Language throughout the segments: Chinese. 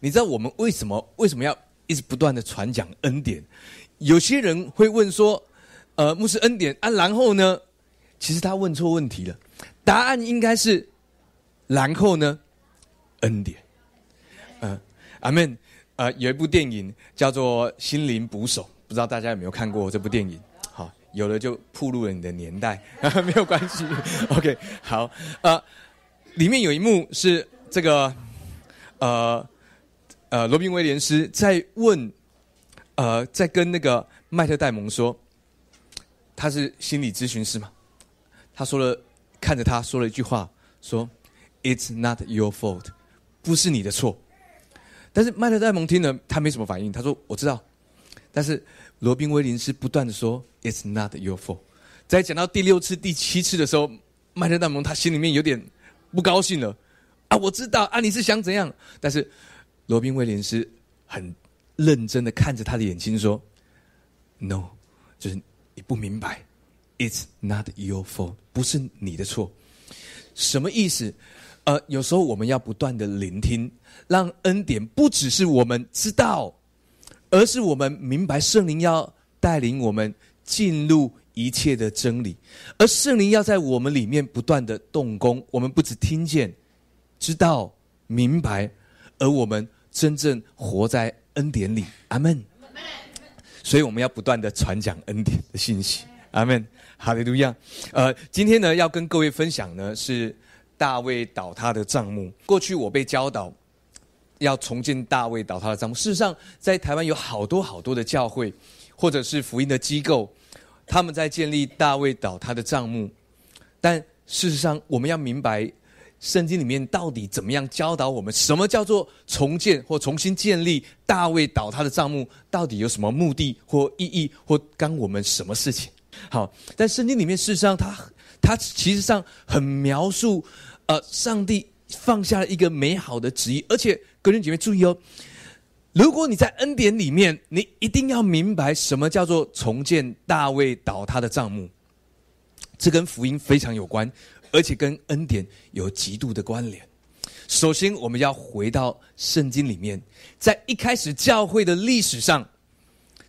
你知道我们为什么为什么要一直不断的传讲恩典？有些人会问说，呃，牧师恩典啊，然后呢？其实他问错问题了，答案应该是，然后呢？恩典，嗯，阿门。呃，有一部电影叫做《心灵捕手》，不知道大家有没有看过这部电影？好，有了就暴露了你的年代，没有关系。OK，好，呃，里面有一幕是这个，呃，呃，罗宾威廉斯在问，呃，在跟那个麦特戴蒙说，他是心理咨询师嘛？他说了，看着他说了一句话，说：“It's not your fault，不是你的错。”但是麦特戴蒙听了，他没什么反应。他说：“我知道。”但是罗宾威廉斯不断的说：“It's not your fault。”在讲到第六次、第七次的时候，麦特戴蒙他心里面有点不高兴了。啊，我知道啊，你是想怎样？但是罗宾威廉斯很认真的看着他的眼睛说：“No，就是你不明白。It's not your fault，不是你的错。什么意思？呃，有时候我们要不断的聆听。”让恩典不只是我们知道，而是我们明白圣灵要带领我们进入一切的真理，而圣灵要在我们里面不断的动工。我们不只听见、知道、明白，而我们真正活在恩典里。阿门。所以我们要不断的传讲恩典的信息。阿门。哈利路亚。呃，今天呢，要跟各位分享呢是大卫倒塌的账目。过去我被教导。要重建大卫倒塌的账目。事实上，在台湾有好多好多的教会，或者是福音的机构，他们在建立大卫倒塌的账目。但事实上，我们要明白，圣经里面到底怎么样教导我们，什么叫做重建或重新建立大卫倒塌的账目？到底有什么目的或意义，或干我们什么事情？好，但圣经里面事实上，它它其实上很描述，呃，上帝放下了一个美好的旨意，而且。各位姐妹注意哦，如果你在恩典里面，你一定要明白什么叫做重建大卫倒塌的账目。这跟福音非常有关，而且跟恩典有极度的关联。首先，我们要回到圣经里面，在一开始教会的历史上，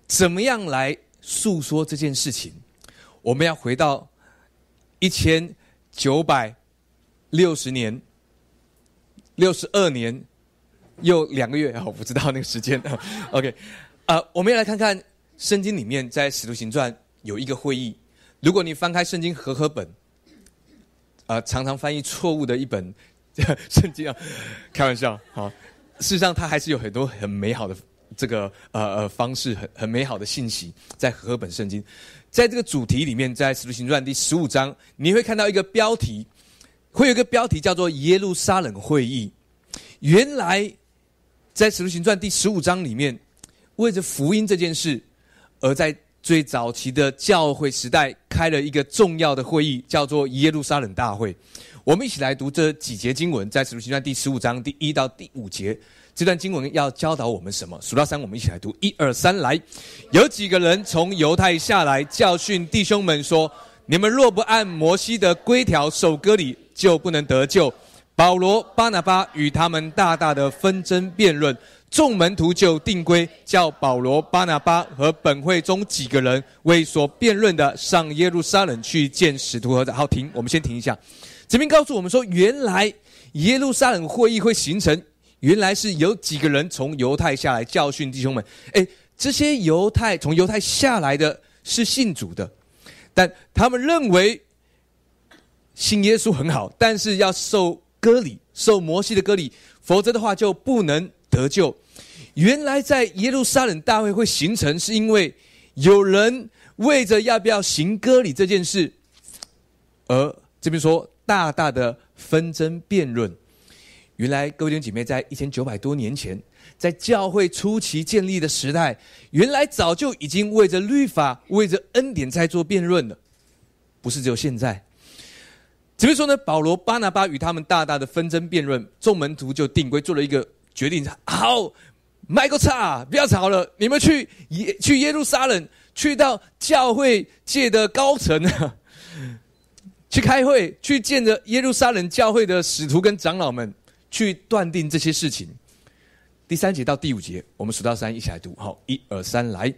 怎么样来诉说这件事情？我们要回到一千九百六十年，六十二年。又两个月，我不知道那个时间。OK，啊，我们要来看看圣经里面在使徒行传有一个会议。如果你翻开圣经和合本，啊，常常翻译错误的一本 圣经啊，开玩笑，好，事实上它还是有很多很美好的这个呃呃方式，很很美好的信息在和本圣经。在这个主题里面，在使徒行传第十五章，你会看到一个标题，会有一个标题叫做耶路撒冷会议。原来。在《使徒行传》第十五章里面，为着福音这件事，而在最早期的教会时代开了一个重要的会议，叫做耶路撒冷大会。我们一起来读这几节经文，在《使徒行传》第十五章第一到第五节，这段经文要教导我们什么？数到三，我们一起来读。一二三，来！有几个人从犹太下来，教训弟兄们说：“你们若不按摩西的规条守割礼，就不能得救。”保罗、巴拿巴与他们大大的纷争辩论，众门徒就定规，叫保罗、巴拿巴和本会中几个人为所辩论的上耶路撒冷去见使徒和长好，停，我们先停一下。这边告诉我们说，原来耶路撒冷会议会形成，原来是有几个人从犹太下来教训弟兄们。哎，这些犹太从犹太下来的是信主的，但他们认为信耶稣很好，但是要受。割礼受摩西的割礼，否则的话就不能得救。原来在耶路撒冷大会会形成，是因为有人为着要不要行割礼这件事，而这边说大大的纷争辩论。原来各位弟兄姐妹，在一千九百多年前，在教会初期建立的时代，原来早就已经为着律法、为着恩典在做辩论了，不是只有现在。怎么说呢？保罗、巴拿巴与他们大大的纷争辩论，众门徒就定规做了一个决定：好，麦克叉，不要吵了，你们去耶去耶路撒冷，去到教会界的高层，去开会，去见着耶路撒冷教会的使徒跟长老们，去断定这些事情。第三节到第五节，我们数到三，一起来读。好，一二三，来。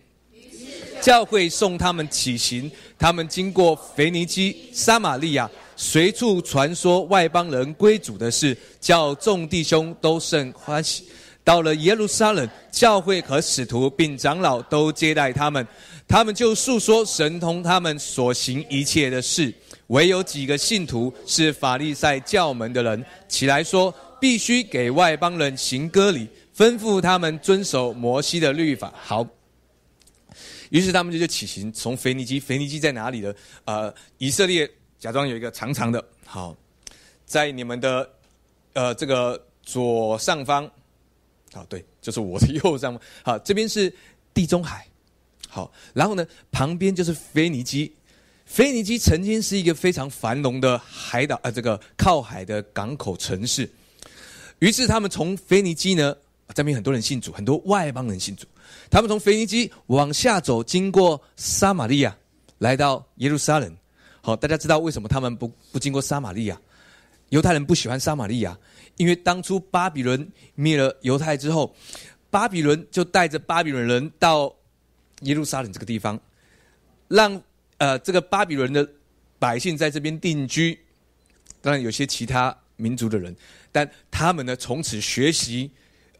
教会送他们起行，他们经过腓尼基、撒玛利亚，随处传说外邦人归主的事，叫众弟兄都甚欢喜。到了耶路撒冷，教会和使徒并长老都接待他们，他们就述说神通他们所行一切的事。唯有几个信徒是法利赛教门的人，起来说必须给外邦人行割礼，吩咐他们遵守摩西的律法。好。于是他们就就起行，从腓尼基。腓尼基在哪里呢？呃，以色列假装有一个长长的，好，在你们的呃这个左上方，好，对，就是我的右上方。好，这边是地中海，好，然后呢，旁边就是腓尼基。腓尼基曾经是一个非常繁荣的海岛，呃，这个靠海的港口城市。于是他们从腓尼基呢，这边很多人信主，很多外邦人信主。他们从腓尼基往下走，经过撒玛利亚，来到耶路撒冷。好，大家知道为什么他们不不经过撒玛利亚？犹太人不喜欢撒玛利亚，因为当初巴比伦灭了犹太之后，巴比伦就带着巴比伦人到耶路撒冷这个地方，让呃这个巴比伦的百姓在这边定居。当然有些其他民族的人，但他们呢从此学习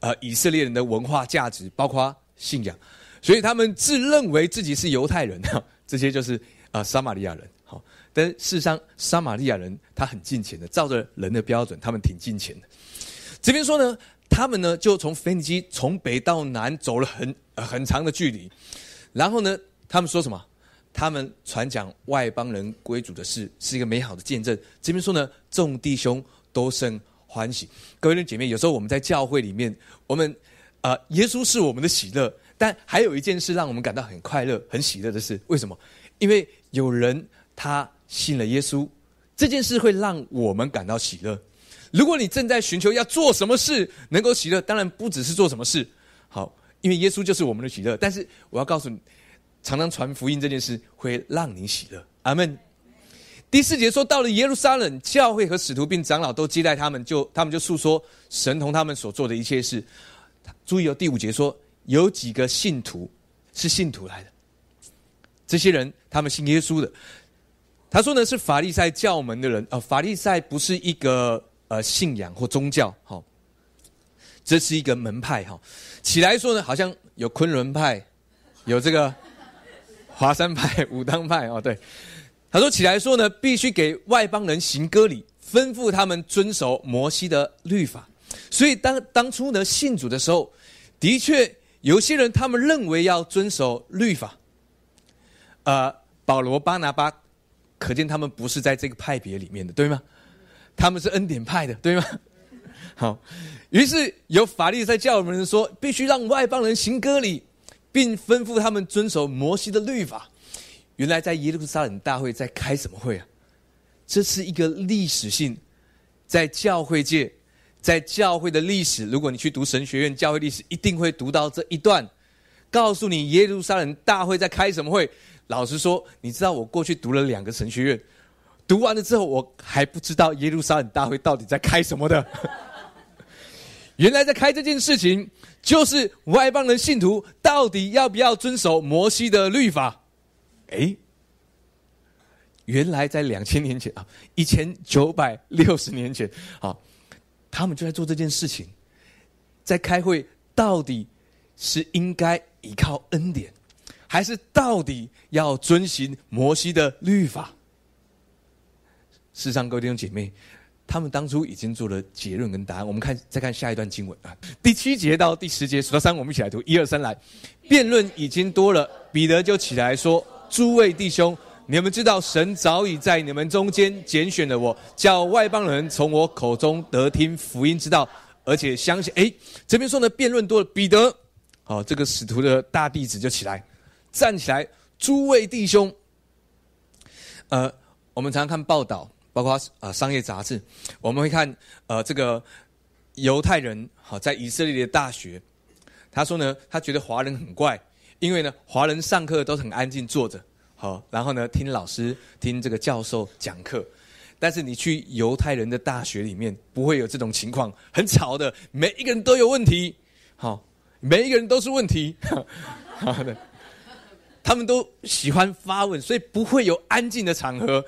呃以色列人的文化价值，包括。信仰，所以他们自认为自己是犹太人，这些就是啊撒玛利亚人。但事实上撒玛利亚人他很近前的，照着人的标准，他们挺近前的。这边说呢，他们呢就从腓尼基从北到南走了很很长的距离，然后呢，他们说什么？他们传讲外邦人归主的事，是一个美好的见证。这边说呢，众弟兄都生欢喜。各位的姐妹，有时候我们在教会里面，我们。啊，耶稣是我们的喜乐，但还有一件事让我们感到很快乐、很喜乐的是，为什么？因为有人他信了耶稣，这件事会让我们感到喜乐。如果你正在寻求要做什么事能够喜乐，当然不只是做什么事，好，因为耶稣就是我们的喜乐。但是我要告诉你，常常传福音这件事会让你喜乐。阿门。第四节说，到了耶路撒冷，教会和使徒并长老都接待他们，就他们就诉说神同他们所做的一切事。注意哦，第五节说有几个信徒是信徒来的，这些人他们信耶稣的。他说呢是法利赛教门的人，呃，法利赛不是一个呃信仰或宗教，好，这是一个门派哈。起来说呢，好像有昆仑派，有这个华山派、武当派哦。对，他说起来说呢，必须给外邦人行割礼，吩咐他们遵守摩西的律法。所以当当初呢信主的时候，的确有些人他们认为要遵守律法，呃，保罗巴拿巴，可见他们不是在这个派别里面的，对吗？他们是恩典派的，对吗？好，于是有法律在教我们说，必须让外邦人行割礼，并吩咐他们遵守摩西的律法。原来在耶路撒冷大会在开什么会啊？这是一个历史性，在教会界。在教会的历史，如果你去读神学院教会历史，一定会读到这一段，告诉你耶路撒冷大会在开什么会。老实说，你知道我过去读了两个神学院，读完了之后，我还不知道耶路撒冷大会到底在开什么的。原来在开这件事情，就是外邦人信徒到底要不要遵守摩西的律法？哎，原来在两千年前啊，一千九百六十年前啊。他们就在做这件事情，在开会，到底是应该依靠恩典，还是到底要遵循摩西的律法？世上，各位弟兄姐妹，他们当初已经做了结论跟答案。我们看，再看下一段经文啊，第七节到第十节，数到三，我们一起来读，一二三，来，辩论已经多了，彼得就起来说：“诸位弟兄。”你们知道，神早已在你们中间拣选了我，叫外邦人从我口中得听福音之道，而且相信。哎，这边说呢，辩论多了，彼得，好，这个使徒的大弟子就起来，站起来，诸位弟兄。呃，我们常常看报道，包括啊商业杂志，我们会看呃这个犹太人好在以色列的大学，他说呢，他觉得华人很怪，因为呢，华人上课都很安静坐着。好，然后呢，听老师、听这个教授讲课，但是你去犹太人的大学里面，不会有这种情况，很吵的，每一个人都有问题。好，每一个人都是问题。好的，他们都喜欢发问，所以不会有安静的场合。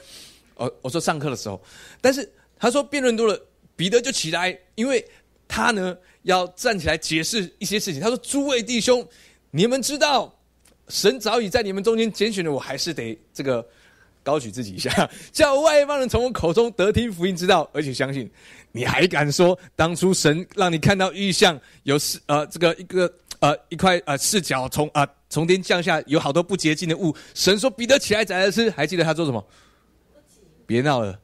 哦，我说上课的时候，但是他说辩论多了，彼得就起来，因为他呢要站起来解释一些事情。他说：“诸位弟兄，你们知道，神早已在你们中间拣选了我，还是得这个高举自己一下，叫外邦人从我口中得听福音之道，而且相信。你还敢说当初神让你看到异象，有视呃这个一个呃一块呃视角从啊从天降下，有好多不洁净的物。神说彼得起来宰了吃，还记得他做什么？”别闹了，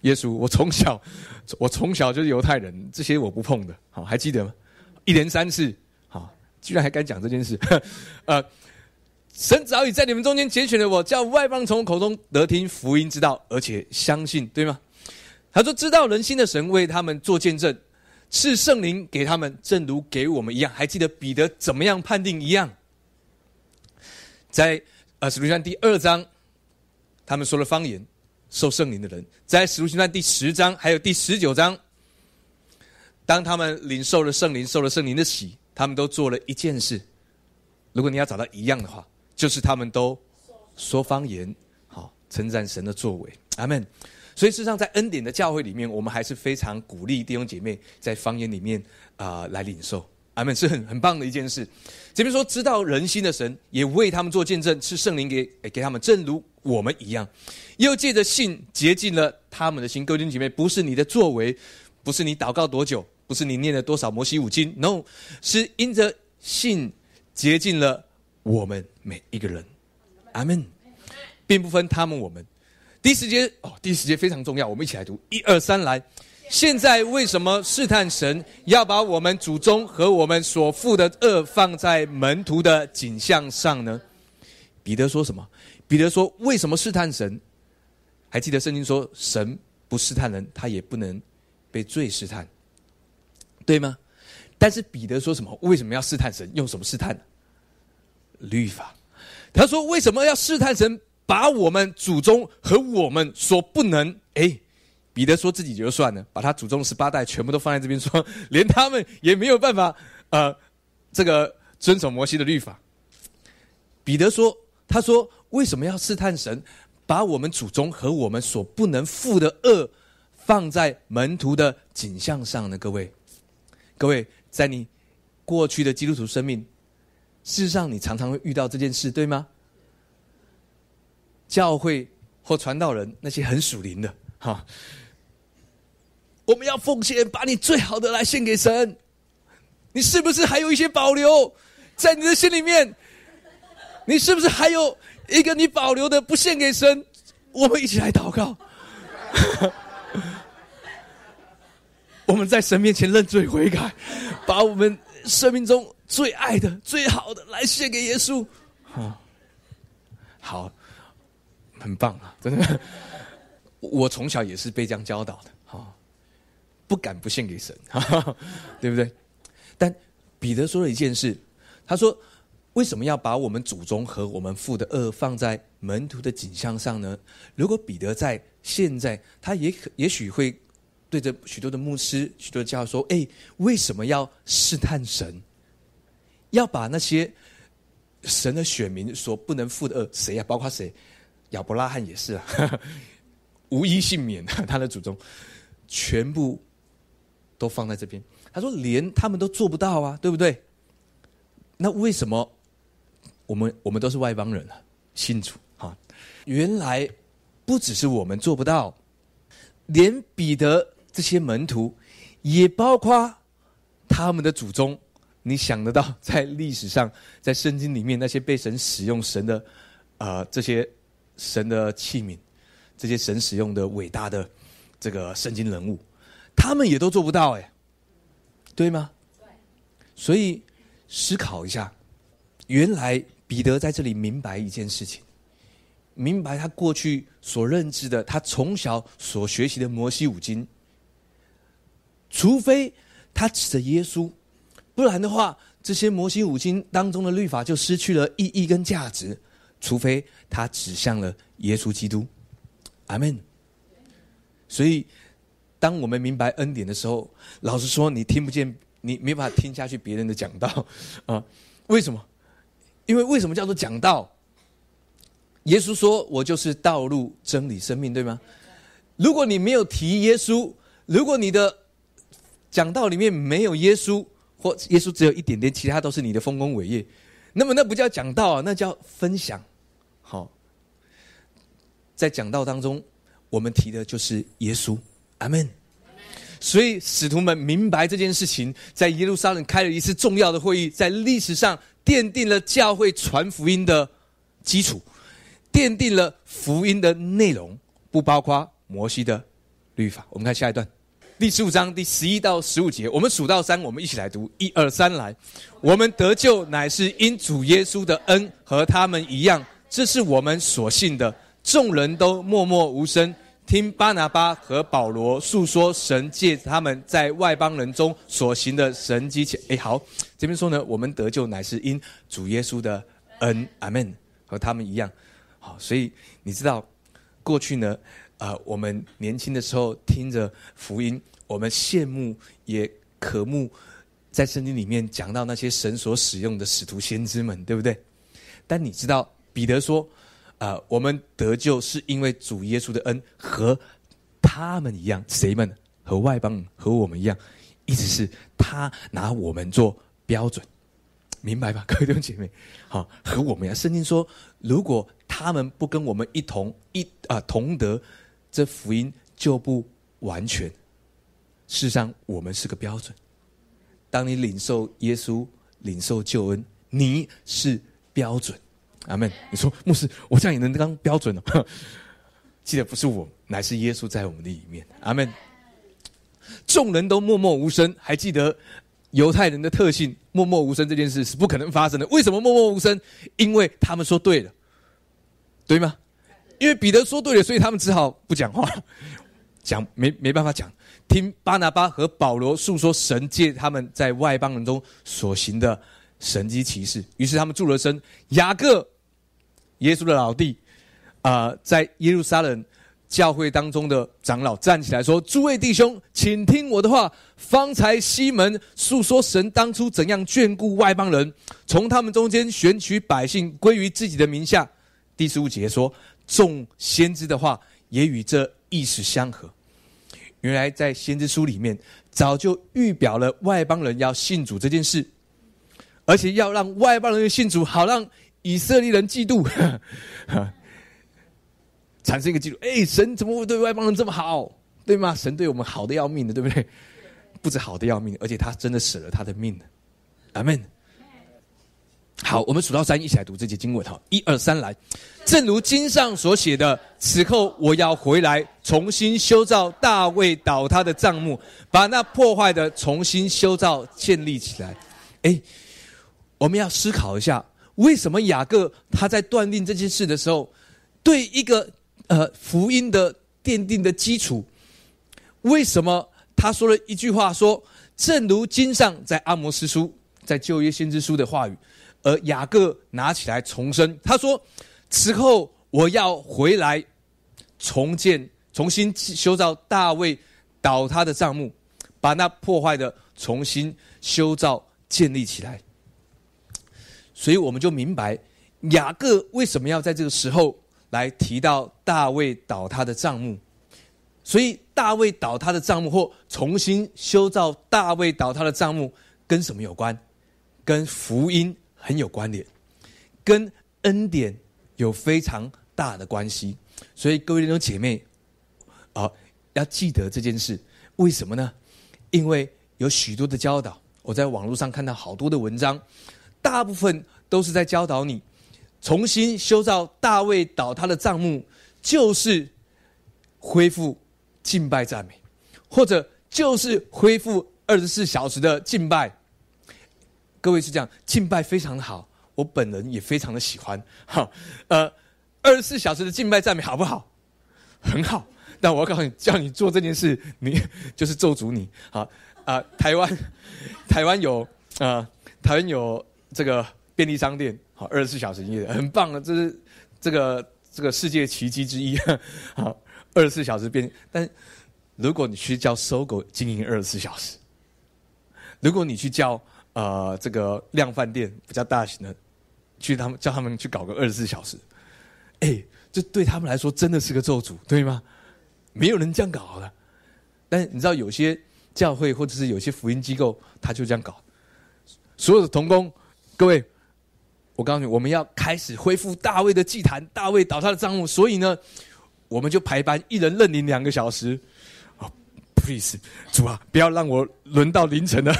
耶稣！我从小，我从小就是犹太人，这些我不碰的。好，还记得吗？一连三次，好，居然还敢讲这件事。呃，神早已在你们中间拣选了我，叫外邦从我口中得听福音之道，而且相信，对吗？他说：“知道人心的神为他们做见证，赐圣灵给他们，正如给我们一样。”还记得彼得怎么样判定一样？在呃使徒行传第二章，他们说了方言。受圣灵的人，在使徒行传第十章还有第十九章，当他们领受了圣灵，受了圣灵的洗，他们都做了一件事。如果你要找到一样的话，就是他们都说方言，好称赞神的作为，阿门。所以事实上，在恩典的教会里面，我们还是非常鼓励弟兄姐妹在方言里面啊来领受，阿门，是很很棒的一件事。这边说知道人心的神，也为他们做见证，是圣灵给给他们，正如。我们一样，又借着信洁净了他们的心。各位弟兄姐妹，不是你的作为，不是你祷告多久，不是你念了多少摩西五经，no，是因着信洁净了我们每一个人。阿门，并不分他们我们。第十节哦，第十节非常重要，我们一起来读，一二三，来。现在为什么试探神要把我们祖宗和我们所负的恶放在门徒的景象上呢？彼得说什么？彼得说：“为什么试探神？还记得圣经说，神不试探人，他也不能被罪试探，对吗？但是彼得说什么？为什么要试探神？用什么试探？律法。他说：为什么要试探神？把我们祖宗和我们所不能……哎，彼得说自己就算了，把他祖宗十八代全部都放在这边，说 连他们也没有办法，呃，这个遵守摩西的律法。彼得说。”他说：“为什么要试探神，把我们祖宗和我们所不能负的恶放在门徒的景象上呢？各位，各位，在你过去的基督徒生命，事实上你常常会遇到这件事，对吗？教会或传道人那些很属灵的，哈，我们要奉献，把你最好的来献给神。你是不是还有一些保留在你的心里面？”你是不是还有一个你保留的不献给神？我们一起来祷告。我们在神面前认罪悔改，把我们生命中最爱的、最好的来献给耶稣。好，很棒啊！真的，我从小也是被这样教导的。哈，不敢不献给神，对不对？但彼得说了一件事，他说。为什么要把我们祖宗和我们父的恶放在门徒的景象上呢？如果彼得在现在，他也可也许会对着许多的牧师、许多的教说：“哎，为什么要试探神？要把那些神的选民所不能负的恶，谁呀？包括谁？亚伯拉罕也是啊，无一幸免。他的祖宗全部都放在这边。他说，连他们都做不到啊，对不对？那为什么？”我们我们都是外邦人啊，信主哈。原来不只是我们做不到，连彼得这些门徒，也包括他们的祖宗。你想得到，在历史上，在圣经里面那些被神使用神的啊这些神的器皿，这些神使用的伟大的这个圣经人物，他们也都做不到哎，对吗？所以思考一下，原来。彼得在这里明白一件事情，明白他过去所认知的，他从小所学习的摩西五经，除非他指着耶稣，不然的话，这些摩西五经当中的律法就失去了意义跟价值。除非他指向了耶稣基督，阿门。所以，当我们明白恩典的时候，老实说，你听不见你没办法听下去别人的讲道啊？为什么？因为为什么叫做讲道？耶稣说：“我就是道路、真理、生命，对吗？”如果你没有提耶稣，如果你的讲道里面没有耶稣，或耶稣只有一点点，其他都是你的丰功伟业，那么那不叫讲道啊，那叫分享。好，在讲道当中，我们提的就是耶稣。阿门。所以使徒们明白这件事情，在耶路撒冷开了一次重要的会议，在历史上奠定了教会传福音的基础，奠定了福音的内容，不包括摩西的律法。我们看下一段，第十五章第十一到十五节，我们数到三，我们一起来读，一二三，来，我们得救乃是因主耶稣的恩，和他们一样，这是我们所信的。众人都默默无声。听巴拿巴和保罗诉说神借他们在外邦人中所行的神迹前，哎，好，这边说呢，我们得救乃是因主耶稣的恩，阿门，和他们一样，好，所以你知道，过去呢，呃，我们年轻的时候听着福音，我们羡慕也渴慕，在圣经里面讲到那些神所使用的使徒先知们，对不对？但你知道，彼得说。啊，我们得救是因为主耶稣的恩，和他们一样，谁们和外邦和我们一样，意思是他拿我们做标准，明白吧，各位弟兄姐妹？好，和我们一样。圣经说，如果他们不跟我们一同一啊同德这福音，就不完全。事实上，我们是个标准。当你领受耶稣、领受救恩，你是标准。阿门。你说牧师，我这样也能当标准哦？记得不是我，乃是耶稣在我们的里面。阿门。众人都默默无声，还记得犹太人的特性，默默无声这件事是不可能发生的。为什么默默无声？因为他们说对了，对吗？因为彼得说对了，所以他们只好不讲话，讲没没办法讲。听巴拿巴和保罗诉说神借他们在外邦人中所行的神迹奇事，于是他们住了声。雅各。耶稣的老弟，啊，在耶路撒冷教会当中的长老站起来说：“诸位弟兄，请听我的话。方才西门诉说神当初怎样眷顾外邦人，从他们中间选取百姓归于自己的名下。”第十五节说：“众先知的话也与这意思相合。原来在先知书里面早就预表了外邦人要信主这件事，而且要让外邦人信主，好让。”以色列人嫉妒，产生一个嫉妒。哎，神怎么会对外邦人这么好？对吗？神对我们好的要命的，对不对？不止好的要命，而且他真的舍了他的命阿门。好，我们数到三，一起来读这节经文。哈，一二三，来。正如经上所写的，此后我要回来，重新修造大卫倒塌的帐幕，把那破坏的重新修造建立起来。哎，我们要思考一下。为什么雅各他在断定这件事的时候，对一个呃福音的奠定的基础，为什么他说了一句话说，正如经上在阿摩斯书在旧约先知书的话语，而雅各拿起来重申，他说：此后我要回来重建、重新修造大卫倒塌的帐幕，把那破坏的重新修造建立起来。所以我们就明白雅各为什么要在这个时候来提到大卫倒塌的账目。所以大卫倒塌的账目或重新修造大卫倒塌的账目跟什么有关？跟福音很有关联，跟恩典有非常大的关系。所以各位弟兄姐妹，啊，要记得这件事。为什么呢？因为有许多的教导，我在网络上看到好多的文章。大部分都是在教导你，重新修造大卫倒塌的帐幕，就是恢复敬拜赞美，或者就是恢复二十四小时的敬拜。各位是这样，敬拜非常的好，我本人也非常的喜欢。好，呃，二十四小时的敬拜赞美好不好？很好。但我要告诉你，叫你做这件事，你就是咒诅你。好啊，台湾，台湾有啊，台湾有。这个便利商店好，二十四小时营业，很棒的，这是这个这个世界奇迹之一。好，二十四小时便，但如果你去叫搜狗经营二十四小时，如果你去叫呃这个量饭店比较大型的，去他们叫他们去搞个二十四小时，哎，这对他们来说真的是个咒诅，对吗？没有人这样搞的。但你知道有些教会或者是有些福音机构，他就这样搞。所有的童工，各位，我告诉你，我们要开始恢复大卫的祭坛，大卫倒塌的账目，所以呢，我们就排班，一人认领两个小时。哦，please，主啊，不要让我轮到凌晨了。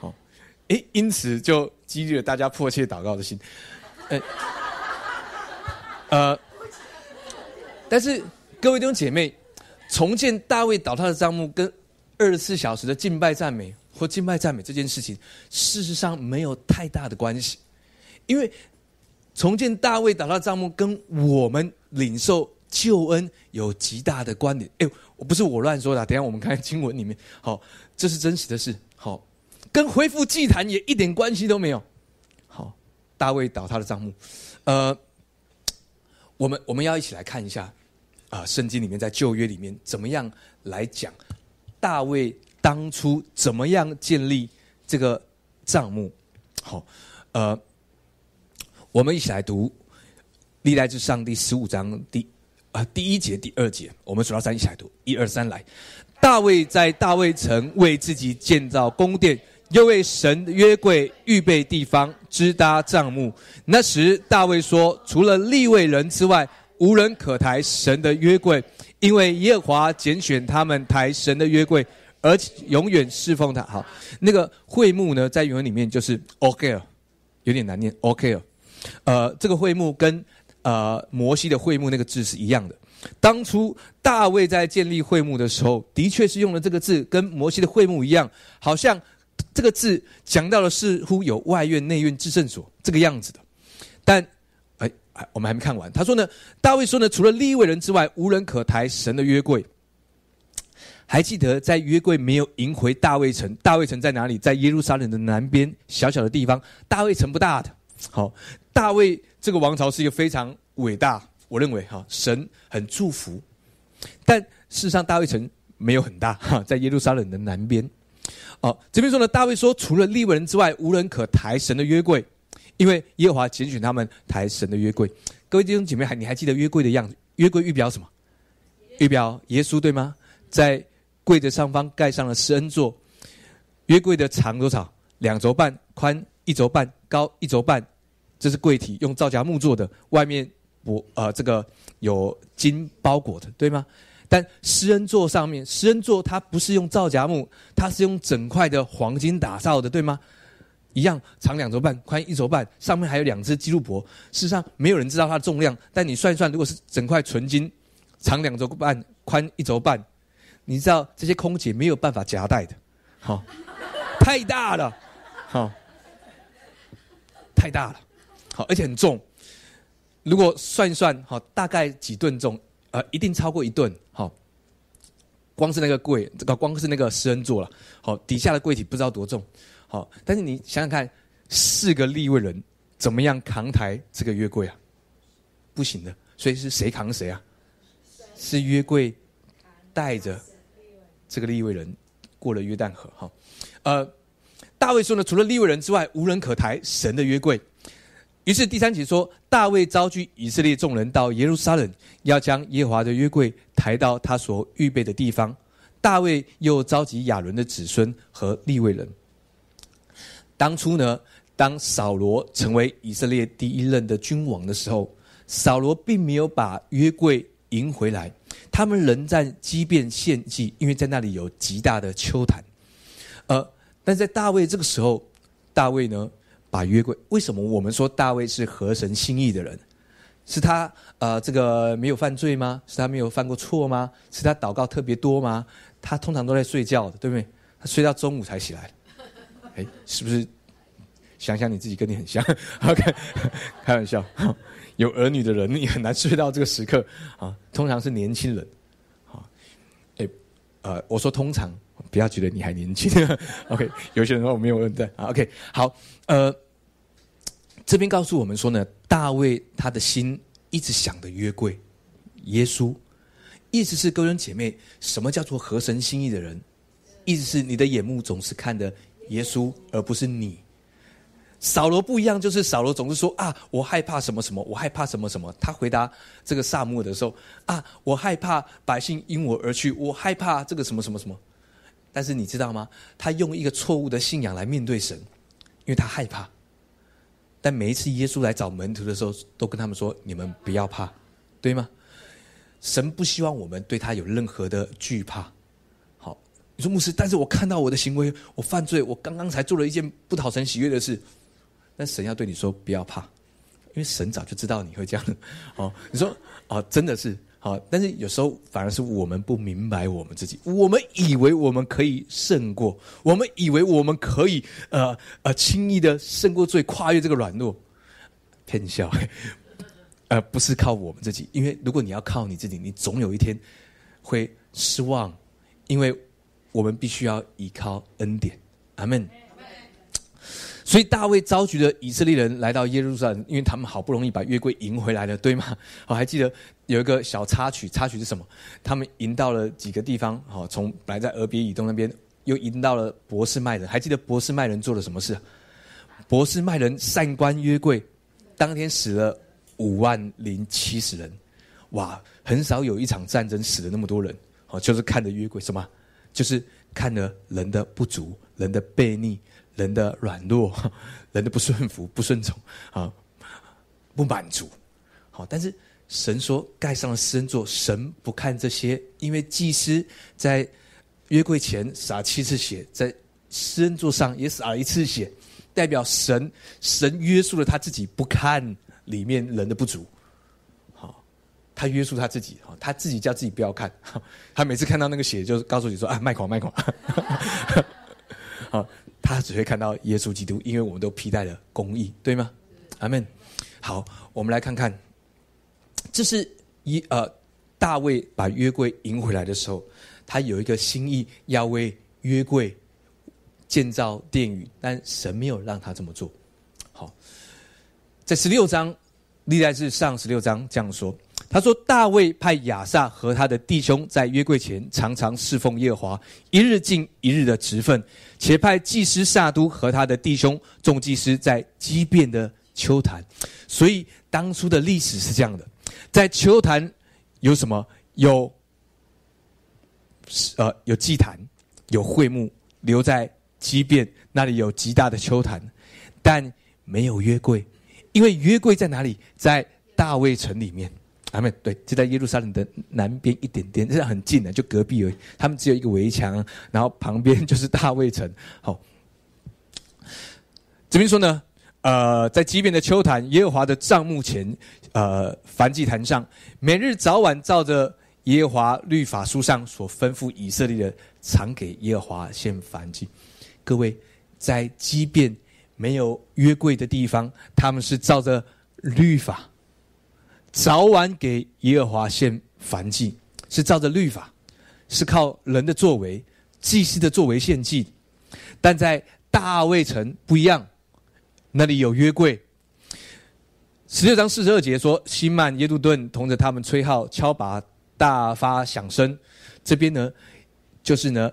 好，哎，因此就激励了大家迫切祷告的心。呃，但是。各位弟兄姐妹，重建大卫倒塌的账目，跟二十四小时的敬拜赞美或敬拜赞美这件事情，事实上没有太大的关系。因为重建大卫倒塌的账目，跟我们领受救恩有极大的关联。哎，我不是我乱说的，等下我们看经文里面，好，这是真实的事。好，跟恢复祭坛也一点关系都没有。好，大卫倒塌的账目，呃，我们我们要一起来看一下。啊，圣经里面在旧约里面怎么样来讲大卫当初怎么样建立这个账目？好，呃，我们一起来读历代至上第十五章第啊第一节第二节，我们数到三一起来读，一二三来。大卫在大卫城为自己建造宫殿，又为神的约柜预备地方，支搭帐幕。那时大卫说：“除了立位人之外。”无人可抬神的约柜，因为耶和华拣选他们抬神的约柜，而且永远侍奉他。好，那个会幕呢，在原文里面就是 OK 了，有点难念 OK 了。呃，这个会幕跟呃摩西的会幕那个字是一样的。当初大卫在建立会幕的时候，的确是用了这个字，跟摩西的会幕一样，好像这个字讲到了似乎有外院、内院、至圣所这个样子的，但哎。我们还没看完。他说呢，大卫说呢，除了立位人之外，无人可抬神的约柜。还记得在约柜没有迎回大卫城，大卫城在哪里？在耶路撒冷的南边小小的地方。大卫城不大的，好，大卫这个王朝是一个非常伟大，我认为哈，神很祝福。但事实上，大卫城没有很大哈，在耶路撒冷的南边。哦，这边说呢，大卫说，除了立位人之外，无人可抬神的约柜。因为耶和华拣选他们抬神的约柜，各位弟兄姐妹还你还记得约柜的样子？约柜预表什么？预表耶稣对吗？在柜的上方盖上了施恩座。约柜的长多少？两轴半，宽一轴半，高一轴半。这是柜体，用皂荚木做的，外面我呃这个有金包裹的，对吗？但施恩座上面，施恩座它不是用皂荚木，它是用整块的黄金打造的，对吗？一样长两轴半，宽一轴半，上面还有两只基路伯。事实上，没有人知道它的重量。但你算一算，如果是整块纯金，长两轴半，宽一轴半，你知道这些空姐没有办法夹带的，好，太大了，好，太大了，好，而且很重。如果算一算，好，大概几吨重？呃，一定超过一吨。好，光是那个柜，这个光是那个私人座了，好，底下的柜体不知道多重。好，但是你想想看，四个立位人怎么样扛抬这个约柜啊？不行的，所以是谁扛谁啊？是约柜带着这个立位人过了约旦河。哈，呃，大卫说呢，除了立位人之外，无人可抬神的约柜。于是第三节说，大卫召集以色列众人到耶路撒冷，要将耶和华的约柜抬到他所预备的地方。大卫又召集亚伦的子孙和立位人。当初呢，当扫罗成为以色列第一任的君王的时候，扫罗并没有把约柜迎回来，他们仍在激变献祭，因为在那里有极大的秋坛。呃，但在大卫这个时候，大卫呢把约柜，为什么我们说大卫是合神心意的人？是他呃这个没有犯罪吗？是他没有犯过错吗？是他祷告特别多吗？他通常都在睡觉的，对不对？他睡到中午才起来。哎，是不是？想想你自己跟你很像，OK，开玩笑。有儿女的人，你很难睡到这个时刻啊。通常是年轻人，好，哎，呃，我说通常，不要觉得你还年轻。OK，有些人说我没有问在啊。OK，好，呃，这边告诉我们说呢，大卫他的心一直想的约柜，耶稣，意思是各位姐妹，什么叫做合神心意的人？意思是你的眼目总是看的耶稣，而不是你。扫罗不一样，就是扫罗总是说啊，我害怕什么什么，我害怕什么什么。他回答这个萨母的时候啊，我害怕百姓因我而去，我害怕这个什么什么什么。但是你知道吗？他用一个错误的信仰来面对神，因为他害怕。但每一次耶稣来找门徒的时候，都跟他们说：“你们不要怕，对吗？”神不希望我们对他有任何的惧怕。好，你说牧师，但是我看到我的行为，我犯罪，我刚刚才做了一件不讨神喜悦的事。但神要对你说：“不要怕，因为神早就知道你会这样。”哦，你说哦，真的是好，但是有时候反而是我们不明白我们自己，我们以为我们可以胜过，我们以为我们可以呃呃轻易的胜过罪，跨越这个软弱，骗笑，呃，不是靠我们自己，因为如果你要靠你自己，你总有一天会失望，因为我们必须要依靠恩典。阿门。所以大卫召集了以色列人来到耶路撒冷，因为他们好不容易把约柜赢回来了，对吗？我 还记得有一个小插曲，插曲是什么？他们赢到了几个地方，好，从本来在俄别以东那边，又赢到了博士麦人。还记得博士麦人做了什么事？博士麦人善关约柜，当天死了五万零七十人，哇，很少有一场战争死了那么多人，好，就是看着约柜，什么？就是看了人的不足，人的悖逆。人的软弱，人的不顺服、不顺从啊，不满足，好，但是神说盖上了施恩座，神不看这些，因为祭司在约柜前洒七次血，在施恩座上也洒了一次血，代表神神约束了他自己，不看里面人的不足，好，他约束他自己，好，他自己叫自己不要看，他每次看到那个血，就告诉你说啊，卖狂卖狂，好。他只会看到耶稣基督，因为我们都披戴了公义，对吗？阿门。好，我们来看看，这是一呃，大卫把约柜迎回来的时候，他有一个心意要为约柜建造殿宇，但神没有让他这么做。好，在十六章历代志上十六章这样说。他说：“大卫派亚萨和他的弟兄在约柜前常常侍奉耶和华，一日尽一日的职分，且派祭司撒都和他的弟兄众祭司在畸变的秋坛。所以当初的历史是这样的：在秋坛有什么？有呃有祭坛，有会幕，留在畸变那里有极大的秋坛，但没有约柜，因为约柜在哪里？在大卫城里面。”啊，没对，就在耶路撒冷的南边一点点，是很近的，就隔壁而已。他们只有一个围墙，然后旁边就是大卫城。好，这边说呢，呃，在畸变的秋坛，耶和华的帐幕前，呃，燔祭坛上，每日早晚照着耶和华律法书上所吩咐以色列的，常给耶和华献燔祭。各位，在畸变没有约柜的地方，他们是照着律法。早晚给耶和华献燔祭，是照着律法，是靠人的作为、祭司的作为献祭。但在大卫城不一样，那里有约柜。十六章四十二节说：“西曼耶杜顿同着他们吹号敲拔，大发响声。”这边呢，就是呢，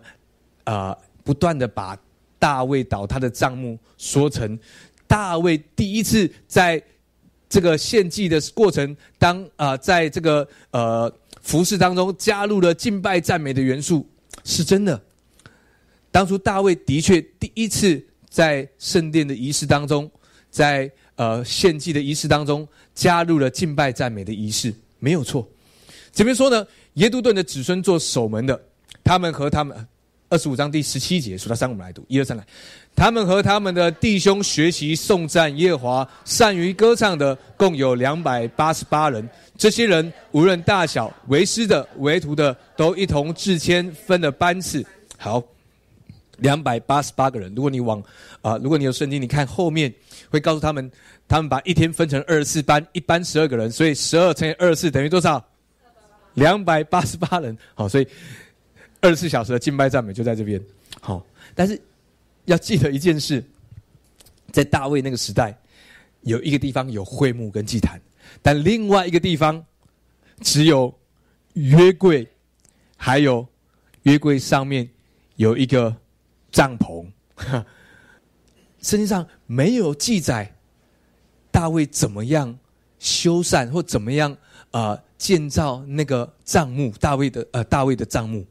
啊，不断的把大卫倒塌的账目说成大卫第一次在。这个献祭的过程，当啊，在这个呃服饰当中加入了敬拜赞美的元素，是真的。当初大卫的确第一次在圣殿的仪式当中，在呃献祭的仪式当中加入了敬拜赞美的仪式，没有错。这边说呢，耶杜顿的子孙做守门的，他们和他们。二十五章第十七节，数到三，我们来读。一二三，来。他们和他们的弟兄学习颂赞耶华，善于歌唱的共有两百八十八人。这些人无论大小，为师的、为徒的，都一同自谦，分了班次。好，两百八十八个人。如果你往啊，如果你有圣经，你看后面会告诉他们，他们把一天分成二十四班，一班十二个人，所以十二乘以二十四等于多少？两百八十八人。好，所以。二十四小时的敬拜赞美就在这边，好，但是要记得一件事，在大卫那个时代，有一个地方有会幕跟祭坛，但另外一个地方只有约柜，还有约柜上面有一个帐篷。圣经上没有记载大卫怎么样修缮或怎么样啊建造那个帐幕，大卫的呃大卫的帐幕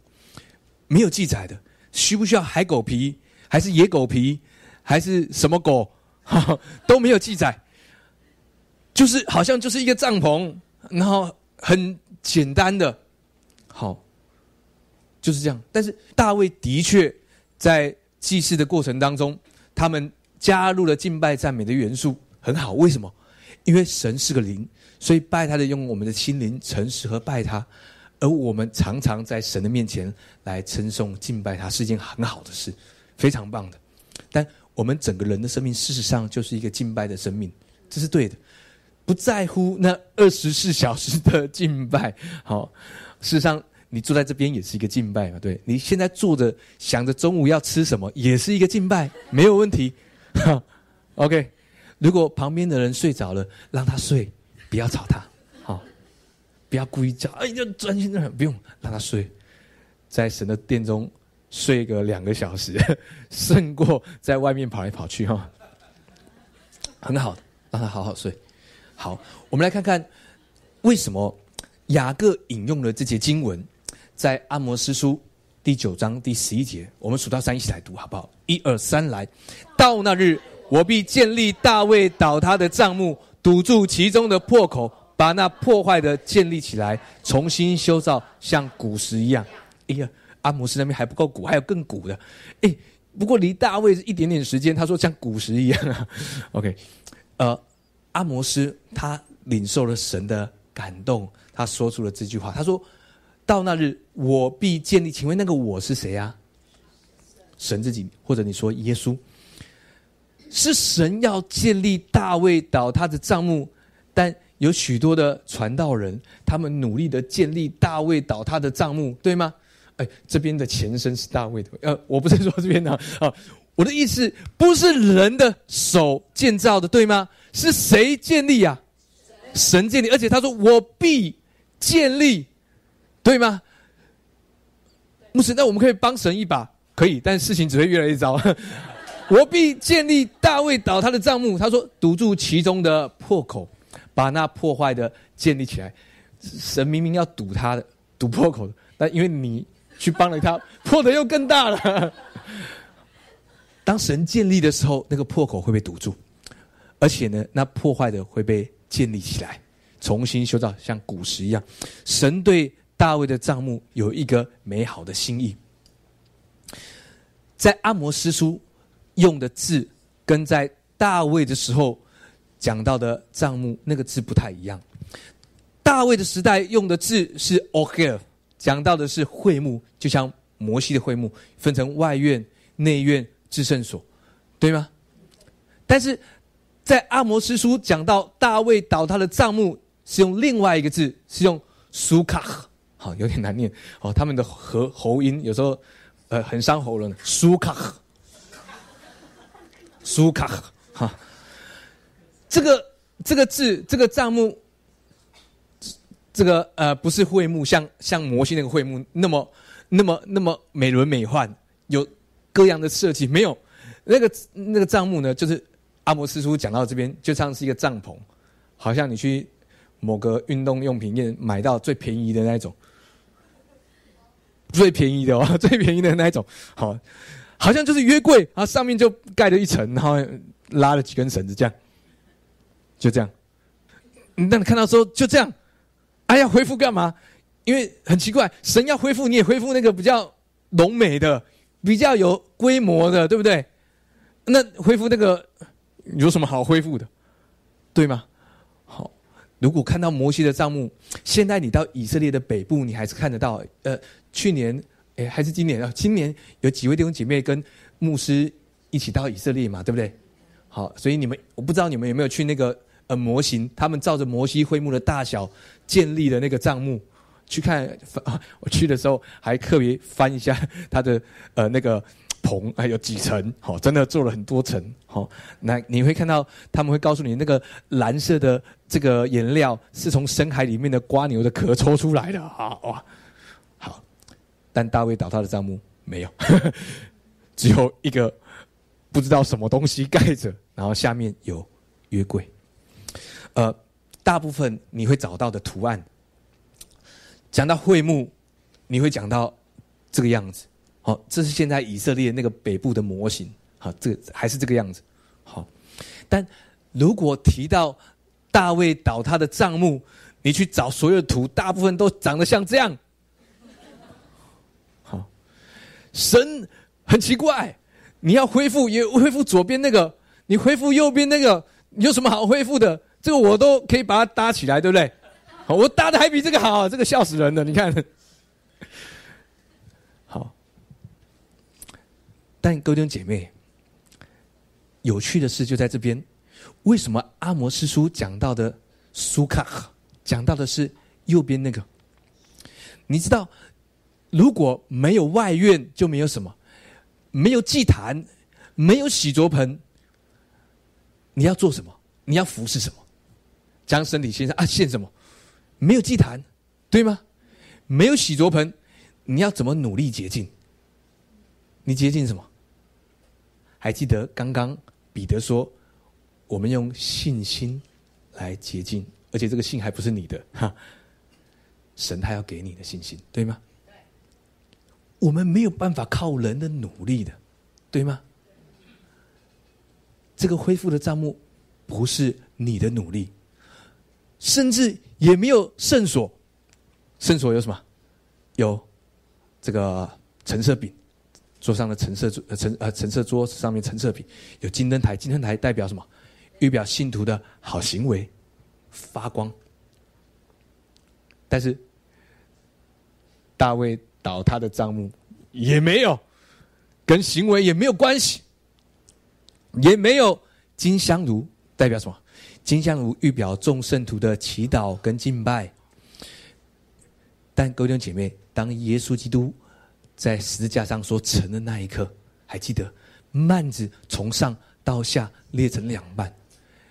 没有记载的，需不需要海狗皮还是野狗皮还是什么狗 都没有记载，就是好像就是一个帐篷，然后很简单的，好就是这样。但是大卫的确在祭祀的过程当中，他们。加入了敬拜赞美的元素，很好。为什么？因为神是个灵，所以拜他的用我们的心灵诚实和拜他，而我们常常在神的面前来称颂敬拜他，是一件很好的事，非常棒的。但我们整个人的生命，事实上就是一个敬拜的生命，这是对的。不在乎那二十四小时的 敬拜，好，事实上你坐在这边也是一个敬拜嘛。对你现在坐着想着中午要吃什么，也是一个敬拜，没有问题。OK，如果旁边的人睡着了，让他睡，不要吵他，不要故意叫，哎，要专心的，不用让他睡，在神的殿中睡个两个小时，胜过在外面跑来跑去哈，很好，让他好好睡。好，我们来看看为什么雅各引用了这节经文，在阿摩斯书。第九章第十一节，我们数到三一起来读，好不好？一二三，来到那日，我必建立大卫倒塌的帐幕，堵住其中的破口，把那破坏的建立起来，重新修造，像古时一样。哎呀，阿摩斯那边还不够古，还有更古的。哎，不过离大卫一点点时间。他说像古时一样啊。OK，呃，阿摩斯他领受了神的感动，他说出了这句话。他说。到那日，我必建立。请问那个我是谁啊？神自己，或者你说耶稣，是神要建立大卫倒他的帐幕，但有许多的传道人，他们努力的建立大卫倒他的帐目，对吗？哎，这边的前身是大卫的。呃，我不是说这边的 啊，我的意思不是人的手建造的，对吗？是谁建立呀？神建立，而且他说我必建立。对吗？牧师，那我们可以帮神一把，可以，但事情只会越来越糟。我必建立大卫倒他的帐目，他说堵住其中的破口，把那破坏的建立起来。神明明要堵他的，堵破口，但因为你去帮了他，破的又更大了。当神建立的时候，那个破口会被堵住，而且呢，那破坏的会被建立起来，重新修造，像古时一样。神对。大卫的账目有一个美好的心意，在阿摩斯书用的字，跟在大卫的时候讲到的账目那个字不太一样。大卫的时代用的字是 “oher”，讲到的是会幕，就像摩西的会幕，分成外院、内院、至圣所，对吗？但是在阿摩斯书讲到大卫倒塌的账目，是用另外一个字，是用苏卡。好，有点难念。哦，他们的喉喉音有时候，呃，很伤喉咙。苏卡，苏卡，哈，这个这个字，这个账目，这个呃，不是会幕，像像摩西那个会幕那么那么那么美轮美奂，有各样的设计。没有那个那个账目呢，就是阿摩斯书讲到这边，就像是一个帐篷，好像你去某个运动用品店买到最便宜的那种。最便宜的哦，最便宜的那一种，好，好像就是约柜啊，上面就盖了一层，然后拉了几根绳子，这样，就这样。那你看到说就这样，哎呀，恢复干嘛？因为很奇怪，神要恢复，你也恢复那个比较浓美的、比较有规模的，对不对？那恢复那个有什么好恢复的？对吗？好，如果看到摩西的账目，现在你到以色列的北部，你还是看得到，呃。去年，哎，还是今年啊？今年有几位弟兄姐妹跟牧师一起到以色列嘛？对不对？好，所以你们，我不知道你们有没有去那个呃模型，他们照着摩西会幕的大小建立的那个帐幕去看。我去的时候还特别翻一下他的呃那个棚，还有几层，好，真的做了很多层。好，那你会看到他们会告诉你，那个蓝色的这个颜料是从深海里面的瓜牛的壳抽出来的啊！哇。好但大卫倒塌的帐目没有，只有一个不知道什么东西盖着，然后下面有约柜。呃，大部分你会找到的图案，讲到会幕，你会讲到这个样子。好，这是现在以色列那个北部的模型。好，这还是这个样子。好，但如果提到大卫倒塌的帐幕，你去找所有图，大部分都长得像这样。好，神很奇怪，你要恢复也恢复左边那个，你恢复右边那个，你有什么好恢复的？这个我都可以把它搭起来，对不对？我搭的还比这个好，这个笑死人了。你看，好，但各位姐妹，有趣的事就在这边。为什么阿摩斯书讲到的苏卡，讲到的是右边那个？你知道，如果没有外院，就没有什么，没有祭坛，没有洗濯盆，你要做什么？你要服侍什么？将身体献上啊！献什么？没有祭坛，对吗？没有洗濯盆，你要怎么努力洁净？你洁净什么？还记得刚刚彼得说，我们用信心来洁净，而且这个信还不是你的哈，神他要给你的信心，对吗？我们没有办法靠人的努力的，对吗？这个恢复的账目不是你的努力。甚至也没有圣所，圣所有什么？有这个橙色饼，桌上的橙色桌，橙呃橙色桌子上面橙色饼，有金灯台，金灯台代表什么？预表信徒的好行为，发光。但是大卫倒他的账目也没有，跟行为也没有关系，也没有金香炉，代表什么？金香炉预表众圣徒的祈祷跟敬拜，但各位弟兄姐妹，当耶稣基督在十字架上所成的那一刻，还记得幔子从上到下裂成两半，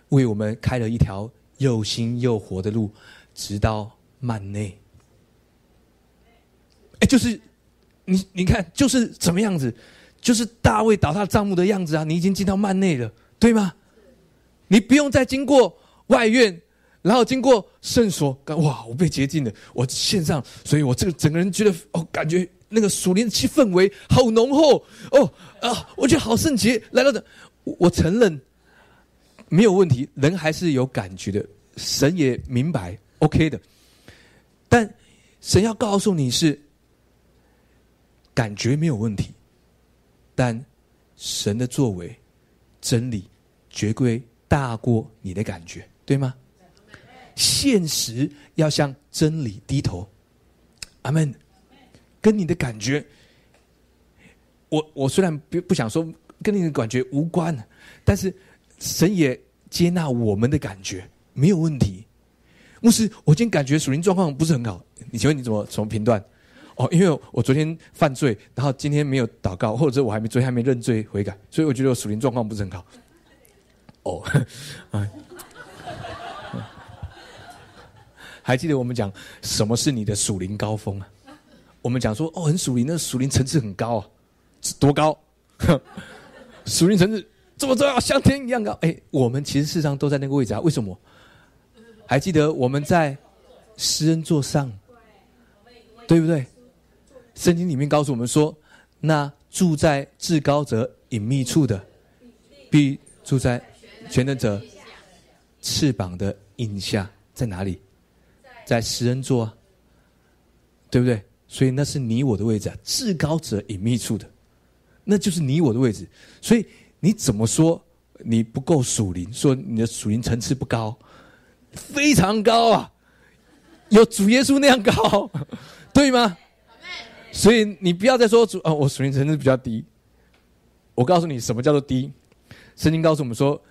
为我们开了一条又新又活的路，直到幔内。哎，就是你，你看，就是怎么样子，就是大卫倒塌帐幕的样子啊！你已经进到幔内了，对吗？你不用再经过外院，然后经过圣所，哇！我被洁净了，我献上，所以我这个整个人觉得哦，感觉那个属灵气氛围好浓厚哦啊！我觉得好圣洁。来到这，我承认没有问题，人还是有感觉的，神也明白，OK 的。但神要告诉你是感觉没有问题，但神的作为真理绝归。大过你的感觉，对吗？现实要向真理低头。阿门。跟你的感觉，我我虽然不不想说跟你的感觉无关，但是神也接纳我们的感觉，没有问题。牧师，我今天感觉属灵状况不是很好，你请问你怎么怎么评断？哦，因为我昨天犯罪，然后今天没有祷告，或者我还没罪，还没认罪悔改，所以我觉得我属灵状况不是很好。哦，啊，还记得我们讲什么是你的属灵高峰啊？我们讲说哦，很属灵，那属灵层次很高啊，多高？属灵层次这么重要，像天一样高。哎，我们其实事实上都在那个位置啊。为什么？还记得我们在诗恩座上，对不对？圣经里面告诉我们说，那住在至高者隐秘处的，必住在。全能者翅膀的印下在哪里？在食人座啊，对不对？所以那是你我的位置啊，至高者隐秘处的，那就是你我的位置。所以你怎么说你不够属灵？说你的属灵层次不高，非常高啊，有主耶稣那样高，对吗？所以你不要再说主啊，我属灵层次比较低。我告诉你，什么叫做低？圣经告诉我们说。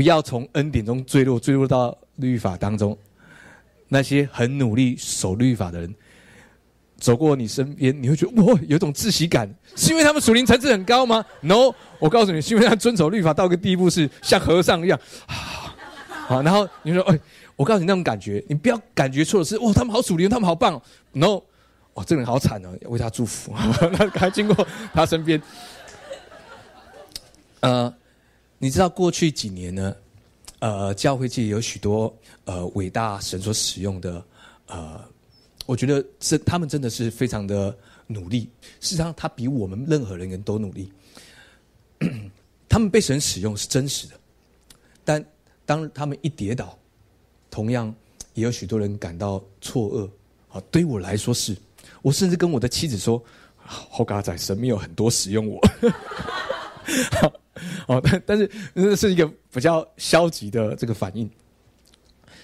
不要从恩典中坠落，坠落到律法当中。那些很努力守律法的人，走过你身边，你会觉得哇，有种窒息感，是因为他们属灵层次很高吗？No，我告诉你，是因为他遵守律法到一个地步，是像和尚一样。好，然后你说，哎，我告诉你那种感觉，你不要感觉错了，是哇，他们好属灵，他们好棒。No，哇，这个人好惨哦，为他祝福。那还经过他身边。呃，你知道过去几年呢？呃，教会界有许多呃伟大神所使用的呃，我觉得是他们真的是非常的努力。事实上，他比我们任何人人都努力。他们被神使用是真实的，但当他们一跌倒，同样也有许多人感到错愕。啊，对于我来说是，我甚至跟我的妻子说：“好嘎仔，神没有很多使用我。” 哦，但但是那是一个比较消极的这个反应。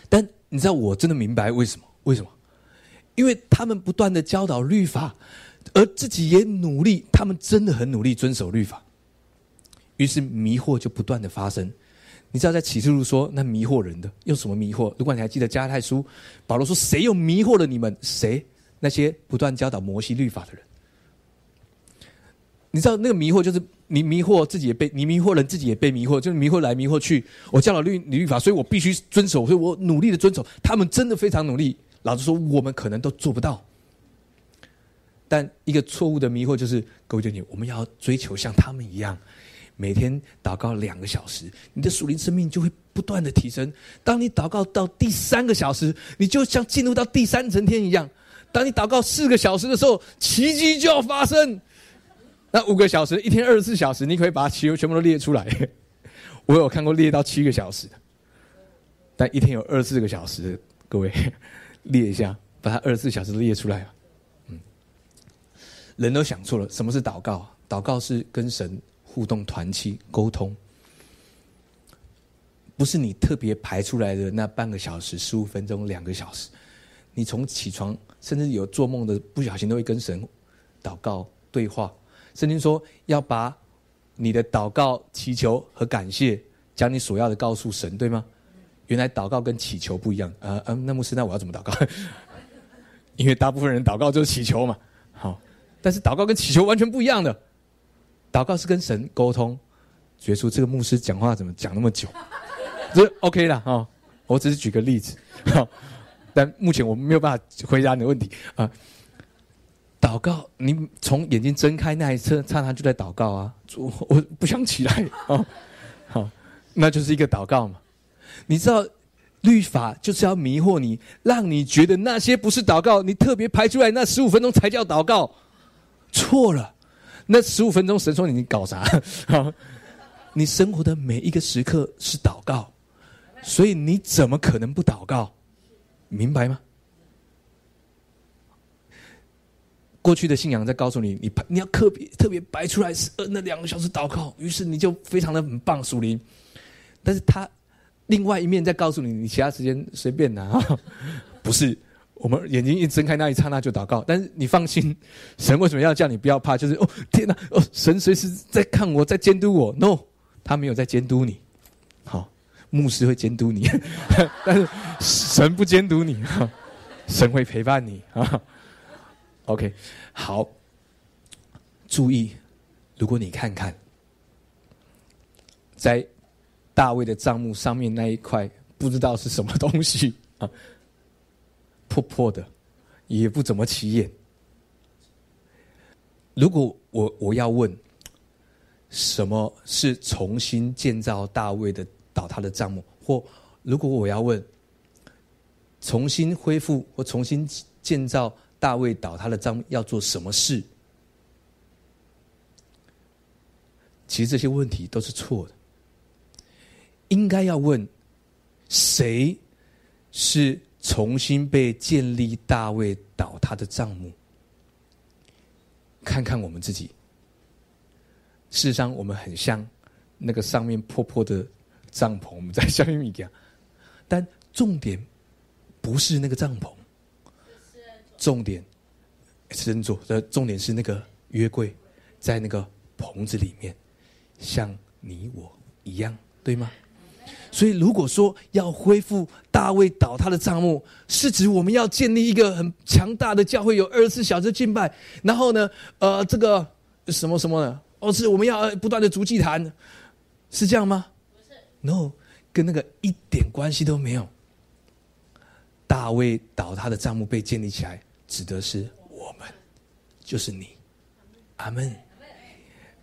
但你知道，我真的明白为什么？为什么？因为他们不断的教导律法，而自己也努力，他们真的很努力遵守律法。于是迷惑就不断的发生。你知道，在启示录说，那迷惑人的用什么迷惑？如果你还记得加太书，保罗说：“谁又迷惑了你们？谁？那些不断教导摩西律法的人。”你知道，那个迷惑就是。你迷惑自己也被你迷惑人，自己也被迷惑，就是迷惑来迷惑去。我教了律律法，所以我必须遵守，所以我努力的遵守。他们真的非常努力。老实说，我们可能都做不到。但一个错误的迷惑就是，各位弟兄，我们要追求像他们一样，每天祷告两个小时，你的属灵生命就会不断的提升。当你祷告到第三个小时，你就像进入到第三层天一样。当你祷告四个小时的时候，奇迹就要发生。那五个小时，一天二十四小时，你可以把它全全部都列出来。我有看过列到七个小时的，但一天有二十四个小时，各位列一下，把它二十四小时列出来。嗯，人都想错了，什么是祷告？祷告是跟神互动、团契、沟通，不是你特别排出来的那半个小时、十五分钟、两个小时。你从起床，甚至有做梦的，不小心都会跟神祷告对话。圣经说要把你的祷告、祈求和感谢，将你所要的告诉神，对吗？原来祷告跟祈求不一样。呃嗯，那牧师，那我要怎么祷告？因为大部分人祷告就是祈求嘛。好，但是祷告跟祈求完全不一样的。祷告是跟神沟通。觉出这个牧师讲话怎么讲那么久？这 OK 了哈。我只是举个例子。好，但目前我们没有办法回答你的问题啊。祷告，你从眼睛睁开那一刻，刹那就在祷告啊！我我不想起来啊，好，那就是一个祷告嘛。你知道，律法就是要迷惑你，让你觉得那些不是祷告，你特别排出来那十五分钟才叫祷告，错了。那十五分钟，神说你搞啥？好，你生活的每一个时刻是祷告，所以你怎么可能不祷告？明白吗？过去的信仰在告诉你，你你要特别特别摆出来是那两个小时祷告，于是你就非常的很棒属灵。但是他另外一面在告诉你，你其他时间随便拿，不是我们眼睛一睁开那一刹那就祷告。但是你放心，神为什么要叫你不要怕？就是哦天哪，哦神随时在看我，在监督我。No，他没有在监督你。好，牧师会监督你，但是神不监督你，神会陪伴你啊。OK，好，注意，如果你看看，在大卫的账目上面那一块，不知道是什么东西 啊，破破的，也不怎么起眼。如果我我要问，什么是重新建造大卫的倒塌的账目？或如果我要问，重新恢复或重新建造？大卫倒他的账要做什么事？其实这些问题都是错的。应该要问谁是重新被建立大卫倒塌的账目？看看我们自己。事实上，我们很像那个上面破破的帐篷，我们在下面一样。但重点不是那个帐篷。重点，神座的重点是那个约柜，在那个棚子里面，像你我一样，对吗？所以，如果说要恢复大卫倒塌的账目，是指我们要建立一个很强大的教会，有二十四小时敬拜，然后呢，呃，这个什么什么的，哦，是我们要不断的逐祭坛，是这样吗？不是，no，跟那个一点关系都没有。大卫倒塌的账目被建立起来。指的是我们，就是你。阿门。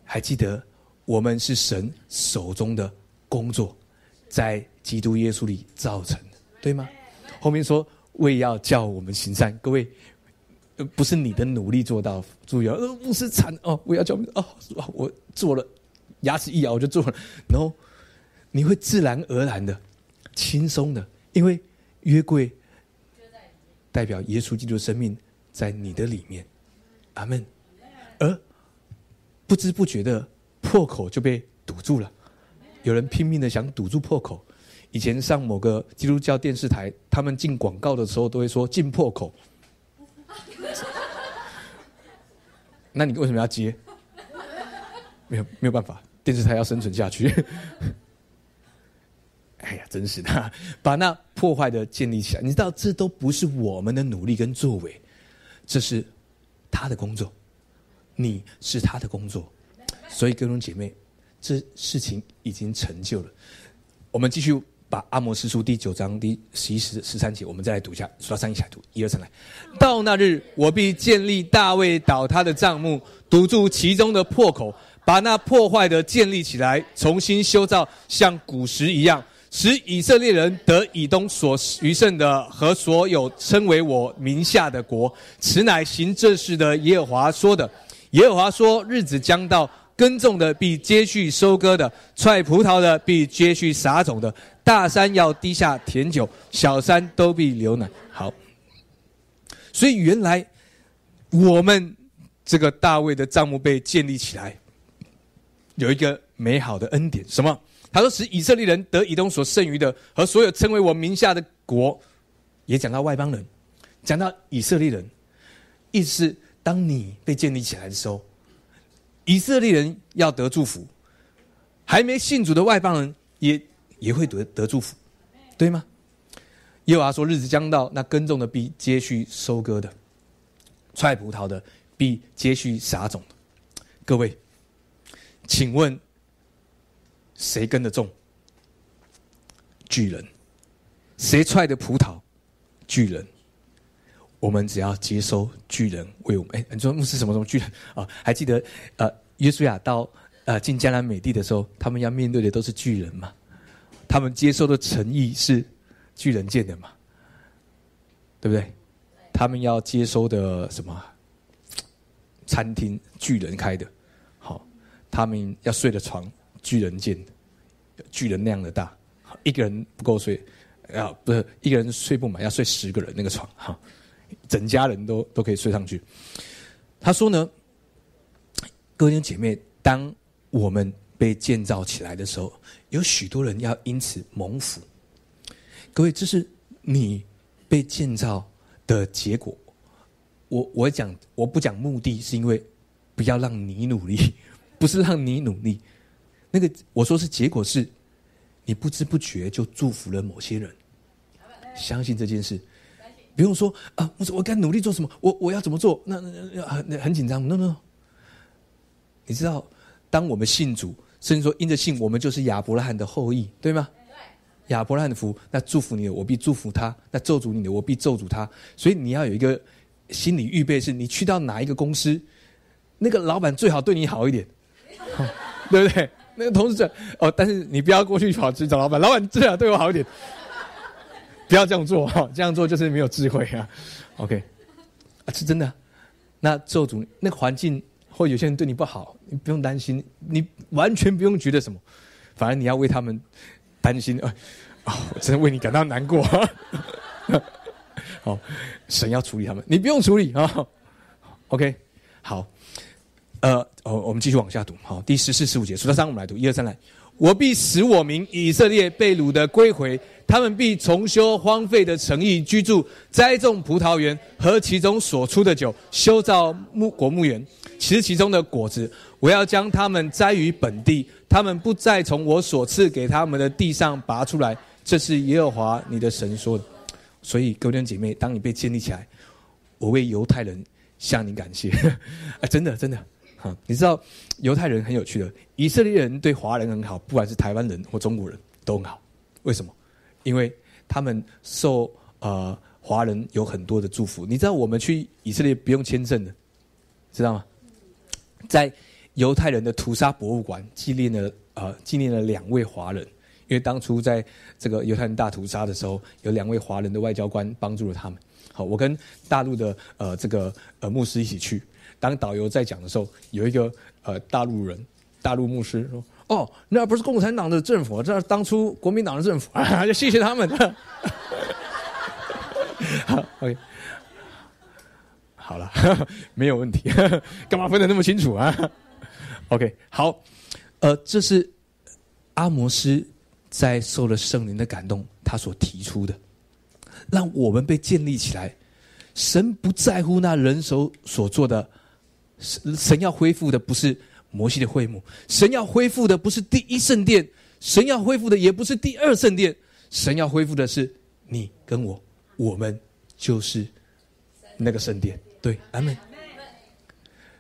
还记得我们是神手中的工作，在基督耶稣里造成的，对吗？后面说为要叫我们行善，各位，不是你的努力做到，注意哦，不是惨哦，我要叫哦，我做了，牙齿一咬我就做了，然后你会自然而然的轻松的，因为约柜代表耶稣基督的生命在你的里面，阿门。而不知不觉的破口就被堵住了，有人拼命的想堵住破口。以前上某个基督教电视台，他们进广告的时候都会说“进破口”，那你为什么要接？没有没有办法，电视台要生存下去。哎呀，真是的，把那破坏的建立起来。你知道，这都不是我们的努力跟作为，这是他的工作。你是他的工作，所以各位姐妹，这事情已经成就了。我们继续把阿摩斯书第九章第十一十十三节，我们再来读一下，数到三一起来读，一二三来。到那日，我必建立大卫倒塌的帐幕，堵住其中的破口，把那破坏的建立起来，重新修造，像古时一样，使以色列人得以东所余剩的和所有称为我名下的国。此乃行这事的耶和华说的。耶和华说：“日子将到，耕种的必接续收割的，踹葡萄的必接续撒种的。大山要滴下甜酒，小山都必流奶。”好，所以原来我们这个大卫的帐幕被建立起来，有一个美好的恩典。什么？他说：“使以色列人得以东所剩余的和所有称为我名下的国。”也讲到外邦人，讲到以色列人，意思是。当你被建立起来的时候，以色列人要得祝福，还没信主的外邦人也也会得得祝福，对吗？耶和华说：“日子将到，那耕种的必接续收割的，踹葡萄的必接续撒种的。”各位，请问谁耕的种？巨人。谁踹的葡萄？巨人。我们只要接收巨人为我们，哎，你说牧师什么什么巨人啊？还记得呃，约书亚到呃进迦南美地的时候，他们要面对的都是巨人嘛？他们接收的诚意是巨人见的嘛？对不对？他们要接收的什么餐厅巨人开的，好，他们要睡的床巨人建的，巨人那样的大，一个人不够睡，要不是一个人睡不满，要睡十个人那个床，哈。整家人都都可以睡上去。他说呢，各位姐妹，当我们被建造起来的时候，有许多人要因此蒙福。各位，这是你被建造的结果。我我讲我不讲目的，是因为不要让你努力，不是让你努力。那个我说是结果是，你不知不觉就祝福了某些人。相信这件事。不用说啊，我说我该努力做什么？我我要怎么做？那那很很紧张。no no，你知道，当我们信主，甚至说因着信，我们就是亚伯拉罕的后裔，对吗？亚伯拉罕的福，那祝福你的，我必祝福他；那咒诅你的，我必咒诅他。所以你要有一个心理预备，是你去到哪一个公司，那个老板最好对你好一点，对不对？那个同事哦，但是你不要过去跑去找老板，老板最好对我好一点。不要这样做哈，这样做就是没有智慧啊。OK，啊是真的。那咒诅那环境，或有些人对你不好，你不用担心，你完全不用觉得什么，反而你要为他们担心啊。啊，我真的为你感到难过。好，神要处理他们，你不用处理啊。OK，好，呃，哦，我们继续往下读。好，第十四、十五节，数到三，我们来读，一二三，来。我必使我民以色列被掳的归回，他们必重修荒废的城邑居住，栽种葡萄园和其中所出的酒，修造木果木园，吃其中的果子。我要将他们栽于本地，他们不再从我所赐给他们的地上拔出来。这是耶和华你的神说的。所以，哥弟姐妹，当你被建立起来，我为犹太人向你感谢。啊，真的，真的。你知道犹太人很有趣的，以色列人对华人很好，不管是台湾人或中国人都很好。为什么？因为他们受呃华人有很多的祝福。你知道我们去以色列不用签证的，知道吗？在犹太人的屠杀博物馆纪念了呃纪念了两位华人，因为当初在这个犹太人大屠杀的时候，有两位华人的外交官帮助了他们。好，我跟大陆的呃这个呃牧师一起去，当导游在讲的时候，有一个呃大陆人大陆牧师说：“哦，那不是共产党的政府，这是当初国民党的政府，就谢谢他们。”好，OK，好了，没有问题，干嘛分得那么清楚啊？OK，好，呃，这是阿摩斯在受了圣灵的感动，他所提出的。让我们被建立起来。神不在乎那人手所做的，神神要恢复的不是摩西的会幕，神要恢复的不是第一圣殿，神要恢复的也不是第二圣殿，神要恢复的是你跟我，我们就是那个圣殿。对，阿门。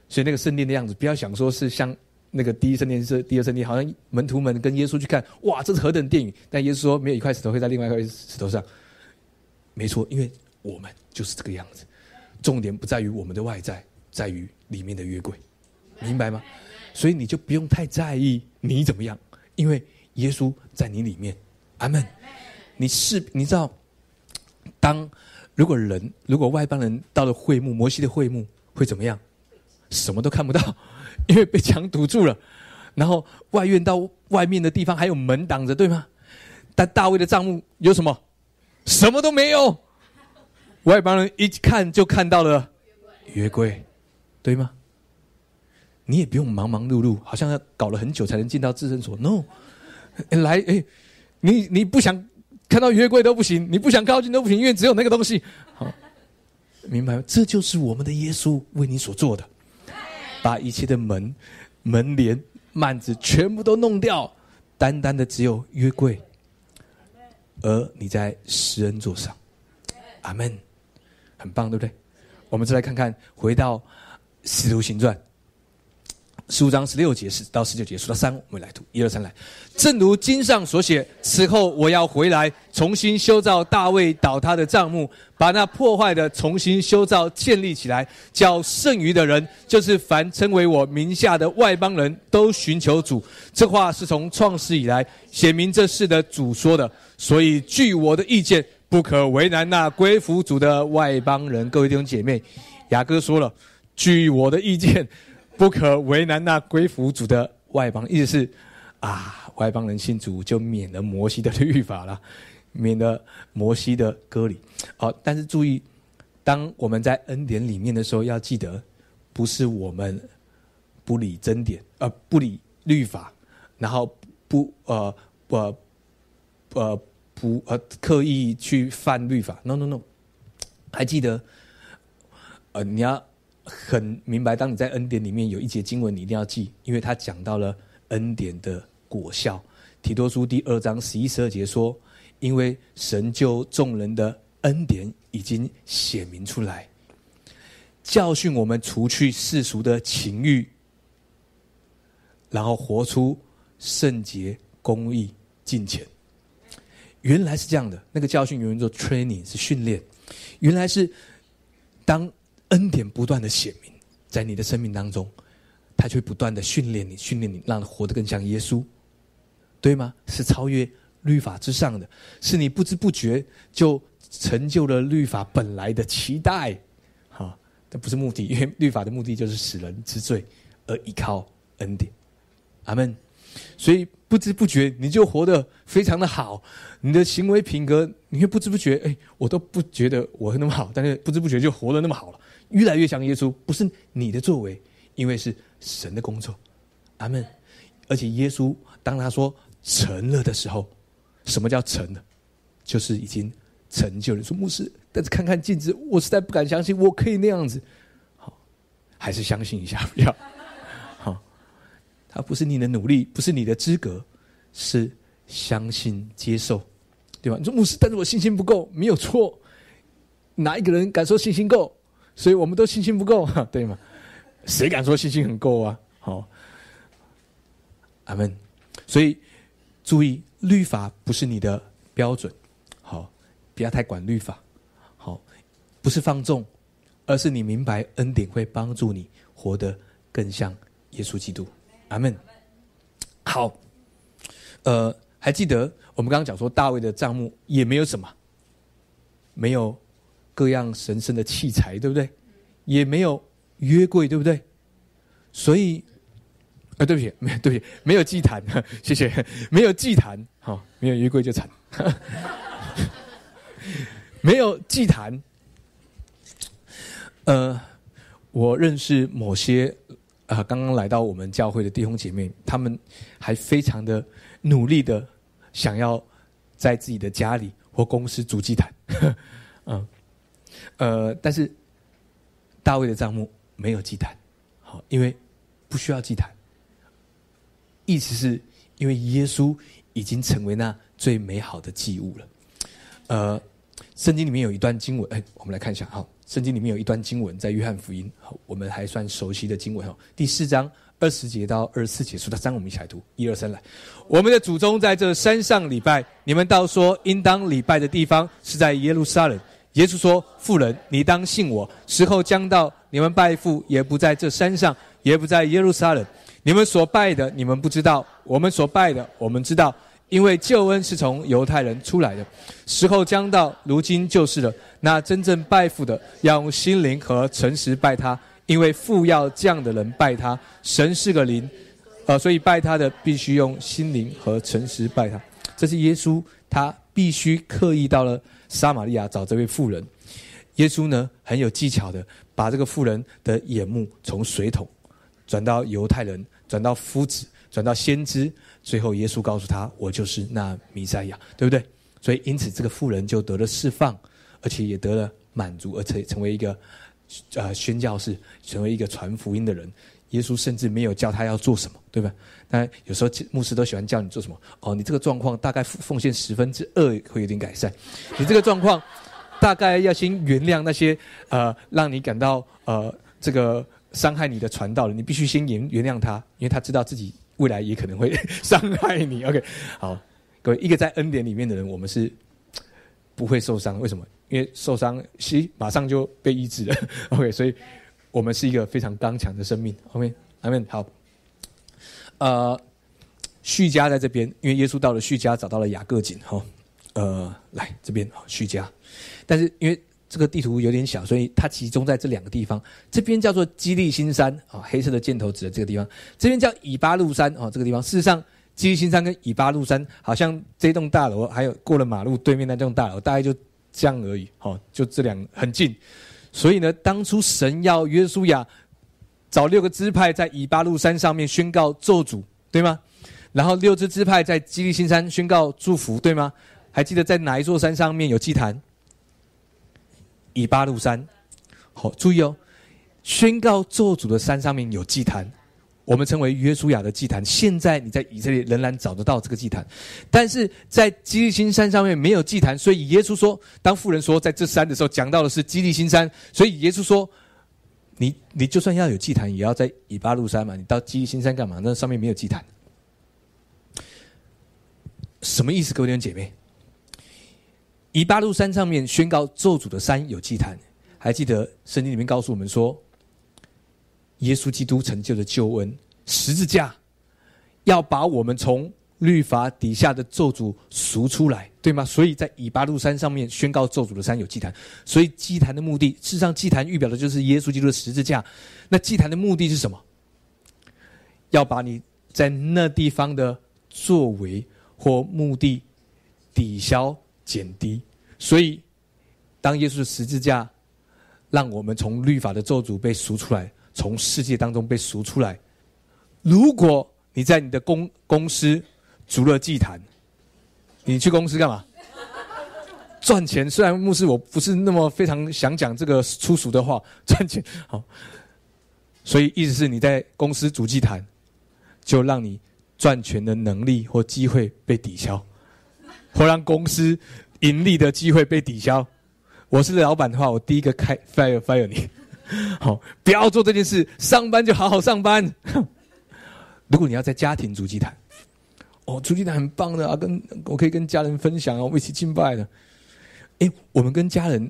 所以那个圣殿的样子，不要想说是像那个第一圣殿是第二圣殿，好像门徒们跟耶稣去看，哇，这是何等电影！但耶稣说，没有一块石头会在另外一块石头上。没错，因为我们就是这个样子。重点不在于我们的外在，在于里面的约柜，明白吗？所以你就不用太在意你怎么样，因为耶稣在你里面。阿门。你是你知道，当如果人如果外邦人到了会幕，摩西的会幕会怎么样？什么都看不到，因为被墙堵住了。然后外院到外面的地方还有门挡着，对吗？但大卫的帐幕有什么？什么都没有，外邦人一看就看到了约柜，对吗？你也不用忙忙碌碌，好像要搞了很久才能进到自身所。No，来，哎，你你不想看到约柜都不行，你不想靠近都不行，因为只有那个东西。好，明白吗？这就是我们的耶稣为你所做的，把一切的门、门帘、幔子全部都弄掉，单单的只有约柜。而你在施恩座上，阿门，很棒，对不对？我们再来看看，回到《使徒行传》十五章十六节是到十九节，数到三，我们来读一二三来。正如经上所写，此后我要回来，重新修造大卫倒塌的帐幕，把那破坏的重新修造建立起来，叫剩余的人，就是凡称为我名下的外邦人都寻求主。这话是从创世以来写明这事的主说的。所以，据我的意见，不可为难那归服主的外邦人。各位弟兄姐妹，雅哥说了，据我的意见，不可为难那归服主的外邦。意思是，啊，外邦人信主就免了摩西的律法了，免了摩西的割礼。好，但是注意，当我们在恩典里面的时候，要记得，不是我们不理真典，呃，不理律法，然后不，呃，不，呃。不呃，刻意去犯律法？No No No，还记得？呃，你要很明白，当你在恩典里面有一节经文，你一定要记，因为他讲到了恩典的果效。提多书第二章十一十二节说：“因为神救众人的恩典已经显明出来，教训我们除去世俗的情欲，然后活出圣洁、公义、敬虔。”原来是这样的，那个教训有人做 training 是训练。原来是当恩典不断的显明在你的生命当中，他就会不断的训练你，训练你，让你活得更像耶稣，对吗？是超越律法之上的，是你不知不觉就成就了律法本来的期待。哈，这不是目的，因为律法的目的就是使人知罪，而依靠恩典。阿门。所以不知不觉你就活得非常的好，你的行为品格，你会不知不觉，哎，我都不觉得我那么好，但是不知不觉就活得那么好了，越来越像耶稣。不是你的作为，因为是神的工作，阿门。而且耶稣当他说成了的时候，什么叫成了？就是已经成就了。说牧师，但是看看镜子，我实在不敢相信我可以那样子。好，还是相信一下，不要。它不是你的努力，不是你的资格，是相信接受，对吧？你说牧师，但是我信心不够，没有错。哪一个人敢说信心够？所以我们都信心不够，对吗？谁敢说信心很够啊？好，阿门。所以注意，律法不是你的标准，好，不要太管律法，好，不是放纵，而是你明白恩典会帮助你。活得更像耶稣基督。阿门。好，呃，还记得我们刚刚讲说大卫的帐幕也没有什么，没有各样神圣的器材，对不对？也没有约柜，对不对？所以，啊，对不起，没 有对不起，没有祭坛，谢谢，没有祭坛，好，没有约柜就惨，没有祭坛。呃，我认识某些啊刚刚来到我们教会的弟兄姐妹，他们还非常的努力的想要在自己的家里或公司组祭坛，嗯，呃，但是大卫的账目没有祭坛，好，因为。不需要祭坛，意思是因为耶稣已经成为那最美好的祭物了。呃，圣经里面有一段经文，哎，我们来看一下哈。圣经里面有一段经文，在约翰福音，我们还算熟悉的经文哦。第四章二十节到二十四节，数到三，我们一起来读，一二三，来。我们的祖宗在这山上礼拜，你们倒说应当礼拜的地方是在耶路撒冷。耶稣说：“妇人，你当信我，时候将到，你们拜父也不在这山上。”也不在耶路撒冷，你们所拜的，你们不知道；我们所拜的，我们知道，因为救恩是从犹太人出来的。时候将到，如今就是了。那真正拜父的，要用心灵和诚实拜他，因为父要这样的人拜他。神是个灵，呃，所以拜他的必须用心灵和诚实拜他。这是耶稣，他必须刻意到了撒玛利亚找这位妇人。耶稣呢，很有技巧的把这个妇人的眼目从水桶。转到犹太人，转到夫子，转到先知，最后耶稣告诉他：“我就是那弥赛亚，对不对？”所以因此，这个妇人就得了释放，而且也得了满足，而且成为一个呃宣教士，成为一个传福音的人。耶稣甚至没有叫他要做什么，对吧？那有时候牧师都喜欢叫你做什么？哦，你这个状况大概奉献十分之二会有点改善。你这个状况大概要先原谅那些呃让你感到呃这个。伤害你的传道人，你必须先原原谅他，因为他知道自己未来也可能会 伤害你。OK，好，各位，一个在恩典里面的人，我们是不会受伤。为什么？因为受伤，其马上就被医治了。OK，所以我们是一个非常刚强的生命。OK，阿门。好，呃，叙家在这边，因为耶稣到了叙家，找到了雅各井。哈，呃，来这边，叙家，但是因为。这个地图有点小，所以它集中在这两个地方。这边叫做基利新山啊，黑色的箭头指的这个地方。这边叫以巴路山啊，这个地方。事实上，基利新山跟以巴路山好像这栋大楼，还有过了马路对面那栋大楼，大概就这样而已。哦，就这两很近。所以呢，当初神要约书亚找六个支派在以巴路山上面宣告咒诅，对吗？然后六支支派在基利新山宣告祝福，对吗？还记得在哪一座山上面有祭坛？以巴路山，好，注意哦！宣告做主的山上面有祭坛，我们称为约书亚的祭坛。现在你在以色列仍然找得到这个祭坛，但是在基利新山上面没有祭坛，所以耶稣说，当妇人说在这山的时候，讲到的是基利新山，所以耶稣说，你你就算要有祭坛，也要在以巴路山嘛，你到基利新山干嘛？那上面没有祭坛，什么意思？各位弟兄姐妹？以巴路山上面宣告咒诅的山有祭坛，还记得圣经里面告诉我们说，耶稣基督成就的救恩十字架，要把我们从律法底下的咒诅赎出来，对吗？所以在以巴路山上面宣告咒诅的山有祭坛，所以祭坛的目的，事实上祭坛预表的就是耶稣基督的十字架。那祭坛的目的是什么？要把你在那地方的作为或目的抵消。减低，所以当耶稣的十字架让我们从律法的咒诅被赎出来，从世界当中被赎出来。如果你在你的公公司筑了祭坛，你去公司干嘛？赚钱。虽然牧师我不是那么非常想讲这个粗俗的话，赚钱好。所以意思是你在公司主祭坛，就让你赚钱的能力或机会被抵消。或让公司盈利的机会被抵消。我是老板的话，我第一个开 fire fire 你。好，不要做这件事，上班就好好上班。如果你要在家庭主祭坛，哦，主祭坛很棒的啊，跟我可以跟家人分享啊，我们一起敬拜的。哎，我们跟家人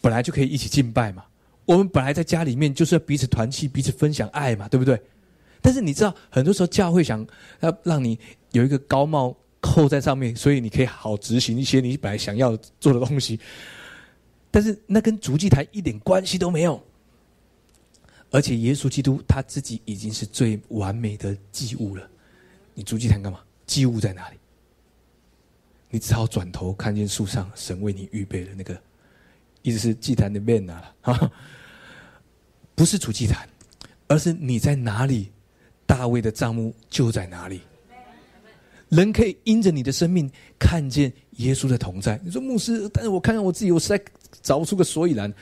本来就可以一起敬拜嘛。我们本来在家里面就是要彼此团契、彼此分享爱嘛，对不对？但是你知道，很多时候教会想要让你有一个高帽扣在上面，所以你可以好执行一些你本来想要做的东西。但是那跟足祭坛一点关系都没有。而且耶稣基督他自己已经是最完美的祭物了。你足祭坛干嘛？祭物在哪里？你只好转头看见树上神为你预备的那个，意思是祭坛的面啊，不是主祭坛，而是你在哪里，大卫的帐幕就在哪里。人可以因着你的生命看见耶稣的同在。你说牧师，但是我看看我自己，我实在找不出个所以然。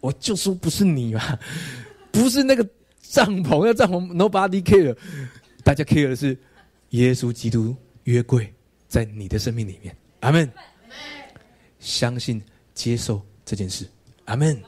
我就说不是你嘛，不是那个帐篷，要帐篷 nobody care，大家 care 的是耶稣基督约柜。在你的生命里面，阿门。相信接受这件事，阿门。